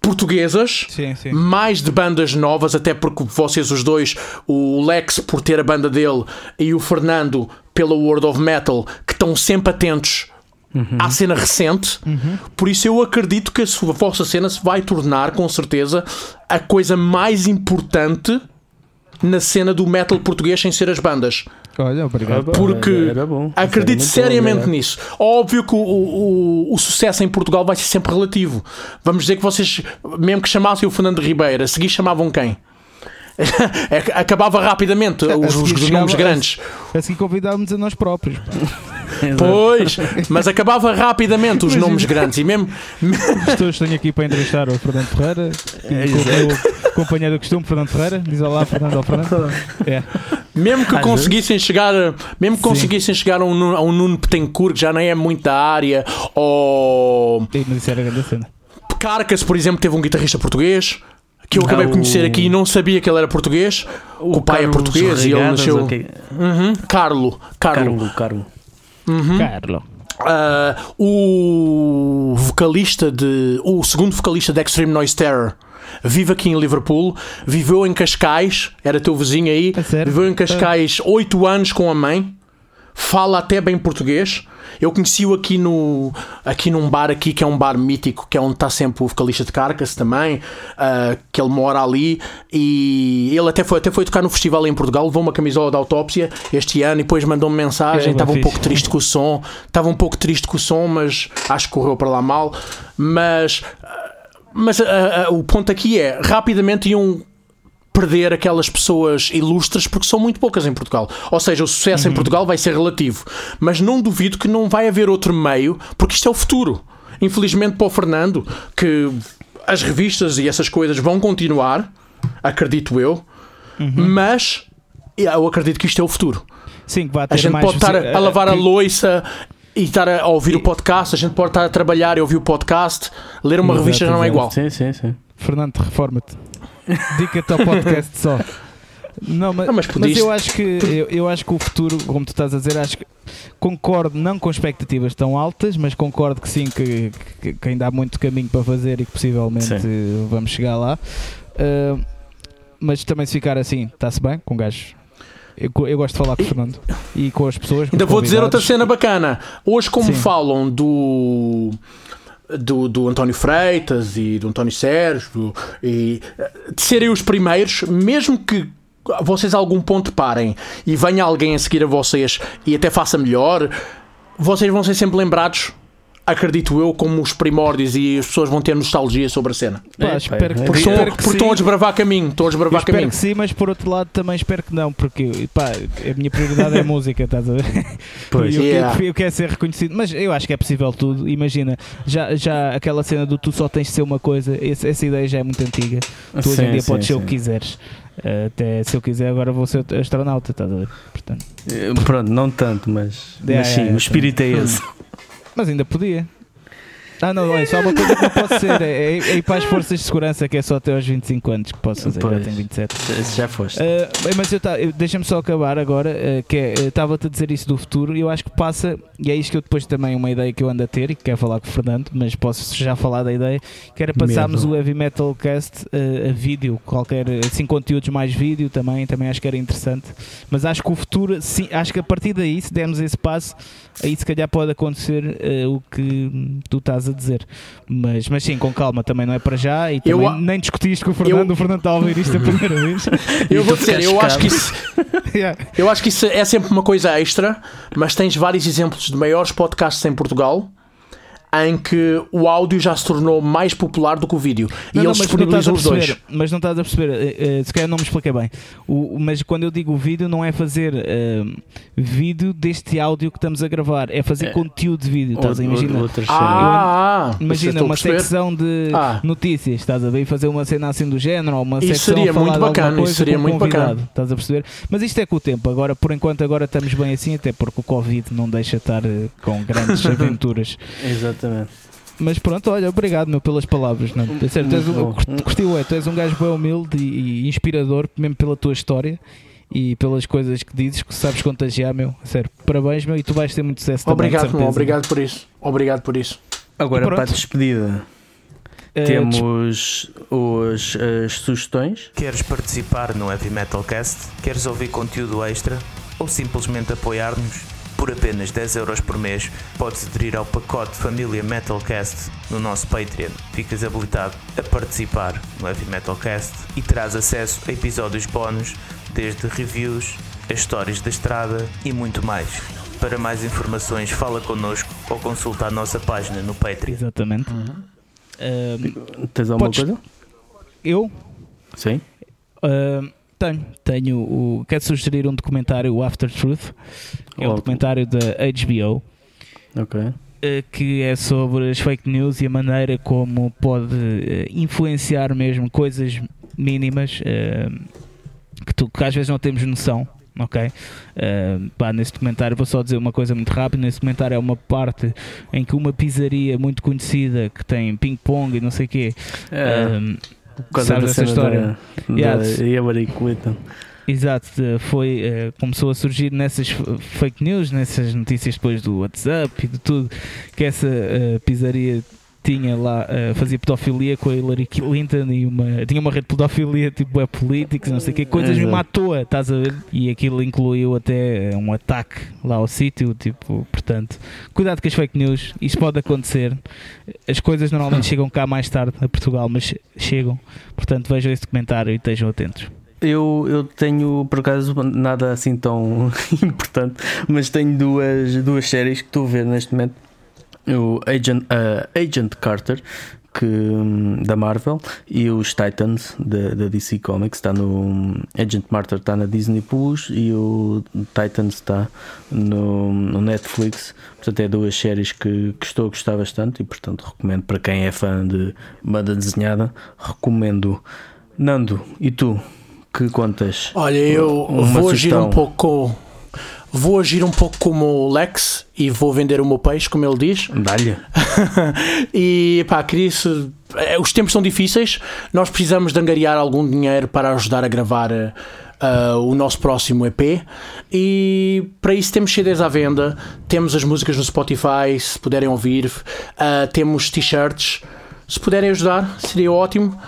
portuguesas, sim, sim. mais de bandas novas, até porque vocês os dois, o Lex por ter a banda dele e o Fernando pela World of Metal, que estão sempre atentos Uhum. à cena recente. Uhum. Por isso eu acredito que a, sua, a vossa cena se vai tornar, com certeza, a coisa mais importante na cena do metal português sem ser as bandas. Olha, obrigado. Porque era, era bom. acredito seriamente bom, nisso. Óbvio que o, o, o, sucesso em Portugal vai ser sempre relativo. Vamos dizer que vocês, mesmo que chamassem o Fernando Ribeiro, a seguir chamavam quem? É acabava rapidamente os, os, os nomes grandes. A, a seguir convidávamos a nós próprios. Pois, mas acabava rapidamente os nomes grandes e mesmo. Estou, tenho aqui para entrevistar o Fernando Ferreira, é, o companheiro do costume, Fernando Ferreira. Diz olá, Fernando ao Fernando. É. Mesmo que Às conseguissem vezes. chegar, mesmo que conseguissem chegar a um, a um Nuno Petencourt que já nem é muito da área, ou. Mas isso era grande cena. Carcas, por exemplo, teve um guitarrista português que eu acabei de conhecer aqui e não sabia que ele era português. O, o pai é português e ele nasceu. Okay. Uhum. Carlo. Carlo. Carlo. Carlo. Uhum. Carlo. Uh, o vocalista de. O segundo vocalista de Extreme Noise Terror vive aqui em Liverpool, viveu em Cascais, era teu vizinho aí, é viveu em Cascais 8 anos com a mãe, fala até bem português. Eu conheci-o aqui, no, aqui num bar aqui, que é um bar mítico, que é onde está sempre o vocalista de Carcass também, uh, que ele mora ali, e ele até foi, até foi tocar no festival em Portugal, levou uma camisola de autópsia este ano e depois mandou-me mensagem, estava um pouco triste com o som, estava um pouco triste com o som, mas acho que correu para lá mal, mas... Mas uh, uh, o ponto aqui é, rapidamente iam perder aquelas pessoas ilustres porque são muito poucas em Portugal. Ou seja, o sucesso uhum. em Portugal vai ser relativo. Mas não duvido que não vai haver outro meio, porque isto é o futuro. Infelizmente para o Fernando, que as revistas e essas coisas vão continuar, acredito eu, uhum. mas eu acredito que isto é o futuro. Sim, vai ter a gente mais pode estar a, a lavar a louça e estar a ouvir e... o podcast, a gente pode estar a trabalhar e ouvir o podcast, ler uma revista já não é igual. Sim, sim, sim. Fernando, reforma-te. Dica-te ao podcast só. Não, mas, não, mas, mas, eu acho que eu, eu, acho que o futuro, como tu estás a dizer, acho que concordo não com expectativas tão altas, mas concordo que sim que, que, que ainda há muito caminho para fazer e que possivelmente sim. vamos chegar lá. Uh, mas também se ficar assim, está-se bem com gajos. Eu, eu, gosto de falar com o Fernando e com as pessoas. Ainda vou dizer outra cena bacana. Hoje, como sim. falam do do, do António Freitas e do António Sérgio e de serem os primeiros, mesmo que vocês a algum ponto parem e venha alguém a seguir a vocês e até faça melhor, vocês vão ser sempre lembrados acredito eu, como os primórdios e as pessoas vão ter nostalgia sobre a cena. Pá, espero que, porque, espero estão, porque estão a desbravar caminho. Estão a desbravar espero caminho. que sim, mas por outro lado também espero que não, porque pá, a minha prioridade é a música, estás a ver? Pois. E eu, yeah. eu, eu quero ser reconhecido, mas eu acho que é possível tudo. Imagina, já, já aquela cena do tu só tens de ser uma coisa, essa, essa ideia já é muito antiga. Tu hoje em dia sim, podes sim. ser o que quiseres. Até se eu quiser, agora vou ser astronauta, estás a ver? Portanto. Eh, pronto, não tanto, mas, é, mas sim, é, o espírito é esse. Mas ainda podia. Ah, não, é só uma coisa que não posso ser. É, é, é ir para as forças de segurança que é só até aos 25 anos que posso fazer. Pois, já tenho 27. Já foste. Uh, mas eu, tá, deixa-me só acabar agora. Uh, que é, estava-te a dizer isso do futuro. E eu acho que passa, e é isto que eu depois também, uma ideia que eu ando a ter e que quero falar com o Fernando, mas posso já falar da ideia. Que era passarmos Medo. o Heavy Metal Cast uh, a vídeo, qualquer, assim, conteúdos mais vídeo também. Também acho que era interessante. Mas acho que o futuro, sim, acho que a partir daí, se dermos esse passo, aí se calhar pode acontecer o que tu estás a dizer. Mas, mas sim, com calma, também não é para já. E eu, nem discutiste com o Fernando, eu, o Fernando está a ouvir isto a primeira vez. Eu vou dizer, eu acho que isso. yeah. Eu acho que isso é sempre uma coisa extra, mas tens vários exemplos de maiores podcasts em Portugal em que o áudio já se tornou mais popular do que o vídeo. Não, e não, eles disponibilizam os dois. Mas não estás a perceber, uh, se calhar não me expliquei bem. O, mas quando eu digo vídeo, não é fazer uh, vídeo deste áudio que estamos a gravar, é fazer é. conteúdo de vídeo. Estás a imaginar? Ah, eu, imagina uma secção de ah. notícias, estás a ver? Fazer uma cena assim do género, ou uma isso secção seria muito bacana, isso seria muito bacana. Estás a perceber? Mas isto é com o tempo. Agora, por enquanto, agora estamos bem assim, até porque o Covid não deixa estar com grandes aventuras. Exatamente. Exatamente. Mas pronto, olha, obrigado meu, pelas palavras. Não? É sério, tu és um, curtiu, é, tu és um gajo bem humilde e, e, inspirador, mesmo pela tua história e pelas coisas que dizes, que sabes contagiar, meu. Sério, parabéns, meu, e tu vais ter muito sucesso obrigado, também. Meu, obrigado por isso. Obrigado por isso. Agora, para a despedida, uh, temos os, as sugestões. Queres participar no Heavy Metal Cast? Queres ouvir conteúdo extra? Ou simplesmente apoiar-nos? Por apenas 10 euros por mês podes aderir ao pacote Família Metalcast no nosso Patreon. Ficas habilitado a participar no Heavy Metalcast e terás acesso a episódios bónus, desde reviews, as histórias da estrada e muito mais. Para mais informações, fala connosco ou consulta a nossa página no Patreon. Exatamente. Uhum. Uh, Tens alguma podes... coisa? Eu? Sim. Uh, tenho, tenho o. Quero sugerir um documentário, o After Truth, que é um documentário da HBO. Ok. Eh, que é sobre as fake news e a maneira como pode eh, influenciar mesmo coisas mínimas eh, que, tu, que às vezes não temos noção ok? Uh, pá, nesse documentário vou só dizer uma coisa muito rápida, nesse documentário é uma parte em que uma pizzaria muito conhecida que tem ping-pong e não sei o quê é. Uh, Sabes essa história? Da, yeah. da Clinton. Exato, foi, uh, começou a surgir nessas fake news, nessas notícias depois do WhatsApp e de tudo, que essa uh, pizzaria tinha lá, uh, fazia pedofilia com a Hillary Clinton e uma, tinha uma rede de pedofilia tipo é políticos, não sei o que, coisas mesmo à toa, estás a ver? E aquilo incluiu até um ataque lá ao sítio, tipo, portanto, cuidado com as fake news, isso pode acontecer. As coisas normalmente chegam cá mais tarde a Portugal, mas chegam, portanto, vejam esse documentário e estejam atentos. Eu, eu tenho, por acaso, nada assim tão importante, mas tenho duas, duas séries que estou a ver neste momento o Agent, uh, Agent Carter que, da Marvel e os Titans da, da DC Comics. Está no Agent Carter está na Disney Plus e o Titans está no, no Netflix. Portanto é duas séries que, que, estou a gostar bastante e portanto recomendo para quem é fã de banda desenhada recomendo. Nando e tu? Que contas? Olha eu vou agir um pouco vou agir um pouco como o Lex e vou vender o meu peixe, como ele diz. Dá-lhe. e pá, queria -se, eh, os tempos são difíceis, nós precisamos de angariar algum dinheiro para ajudar a gravar. Uh, o nosso próximo EP e para isso temos CDs à venda, temos as músicas no Spotify, se puderem ouvir, uh, temos t-shirts, se puderem ajudar, seria ótimo.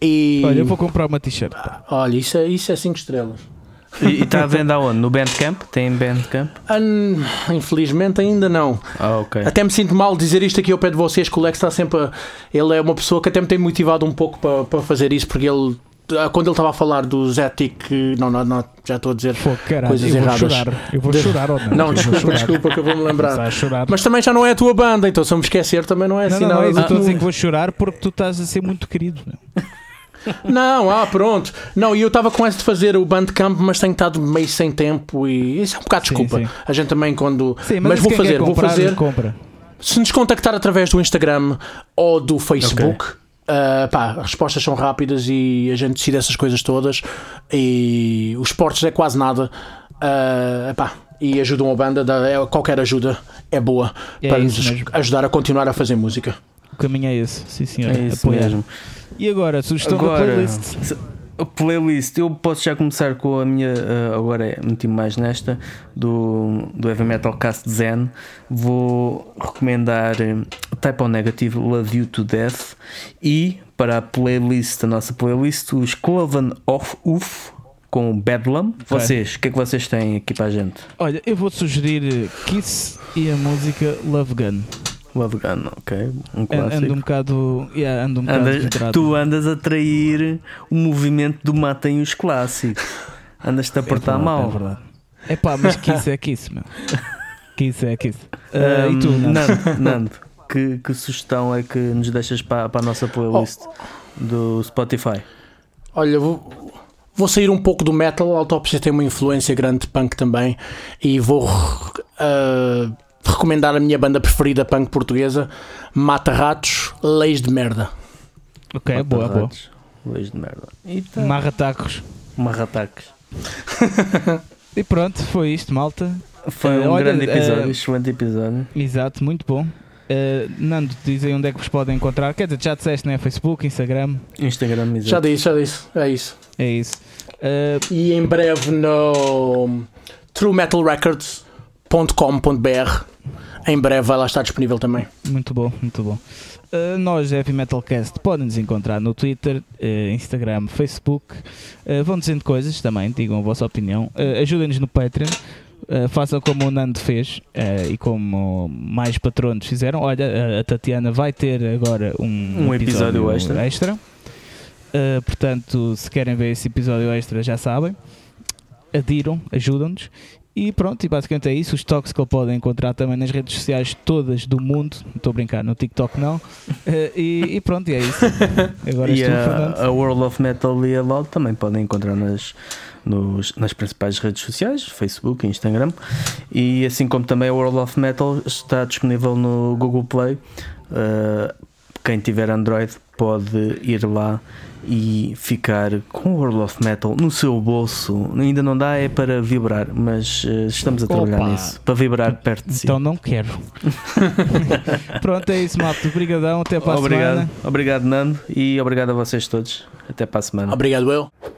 E... Olha, eu vou comprar uma t-shirt. Olha, isso é 5 isso é cinco estrelas. E está à venda aonde? No Bandcamp? Tem Bandcamp? Um, infelizmente ainda não. Ah. Até me sinto mal dizer isto aqui ao pé de vocês, que o Lex está sempre. A, ele é uma pessoa que até me tem motivado um pouco para, para fazer isso, porque ele. Ah, quando ele estava a falar dos Ethic. Não, não, não Já estou a dizer Pô, caralho, coisas eu erradas. Vou chorar. Eu vou chorar ou não? Não, desculpa, desculpa que eu vou-me lembrar. chorar. Mas também já não é a tua banda, então se eu me esquecer também não é não, assim não. Não, não, é estou a dizer que vou chorar porque tu estás a ser muito querido. Não, ah, pronto. Não, e eu estava com essa de fazer o Bandcamp, mas tenho estado meio sem tempo e isso é um bocado desculpa. Sim, sim. A gente também quando. Sim, mas, mas vou fazer, comprar, vou fazer. Compra. Se nos contactar através do Instagram ou do Facebook. Okay. Uh, pá, as respostas são rápidas e a gente decide essas coisas todas e os esportes é quase nada uh, pá, e ajudam a banda é, qualquer ajuda é boa é para nos mesmo. ajudar a continuar a fazer música o caminho é esse, sim senhor é isso mesmo. E agora, sugestão agora, da playlist a playlist, eu posso já começar com a minha, uh, agora é meti mais nesta, do, do Heavy Metal Cast Zen. Vou recomendar Type O Negative Love You to Death e para a playlist, a nossa playlist, os Cloven of Uff com Bedlam. Vocês, o que é que vocês têm aqui para a gente? Olha, eu vou sugerir Kiss e a música Love Gun. Love Gun, ok. Um clássico. Ando um bocado. Yeah, ando um andas, bocado tu andas a trair o movimento do Matem os clássicos. Andas-te a portar é verdade, mal. É verdade. É pá, mas que isso é que isso, meu. Que isso é que isso. Uh, um, e tu, Nando? Nando, que, que, sugestão é que nos deixas para, para a nossa playlist oh. do Spotify? Olha, vou, vou sair um pouco do metal. A Autopsia tem uma influência grande de punk também. E vou. Uh, recomendar a minha banda preferida punk portuguesa, Mata Ratos, Leis de Merda. Ok, Mata boa, ratos, boa. Leis de Merda. Tá. Marratacos. Marratacos. e pronto, foi isto, malta. Foi um uh, olha, grande episódio, uh, excelente episódio. Exato, muito bom. Uh, Nando, dizem onde é que vos podem encontrar. Quer dizer, já disseste, né? Facebook, Instagram. Instagram, exato. Já disse, já disse. É isso. É isso. Uh, e em breve no truemetalrecords.com.br em breve vai lá estar disponível também. Muito bom, muito bom. Uh, nós, Heavy Metalcast, podem nos encontrar no Twitter, uh, Instagram, Facebook. Uh, vão dizendo coisas também, digam a vossa opinião. Ajudem-nos no Patreon. façam como o Nando fez e como mais patronos fizeram. Olha, a Tatiana vai ter agora um, um episódio, episódio extra. extra. portanto, se querem ver esse episódio extra, já sabem. Adiram, ajudam-nos e pronto, e basicamente é isso. Os toques que ele pode encontrar também nas redes sociais todas do mundo. Estou a brincar, no TikTok não. Uh, e, e, pronto, e é isso. Agora e a, a, World of Metal e a Loud também podem encontrar nas, nos, nas principais redes sociais, Facebook Instagram. E assim como também a World of Metal está disponível no Google Play. Uh, quem tiver Android pode ir lá e ficar com World of Metal no seu bolso. Ainda não dá, é para vibrar, mas uh, estamos a trabalhar Opa. nisso para vibrar perto de si. Então não quero. Pronto, é isso, Mato. Obrigadão, até para a obrigado, semana. Obrigado, Nando, e obrigado a vocês todos. Até para a semana. Obrigado, eu.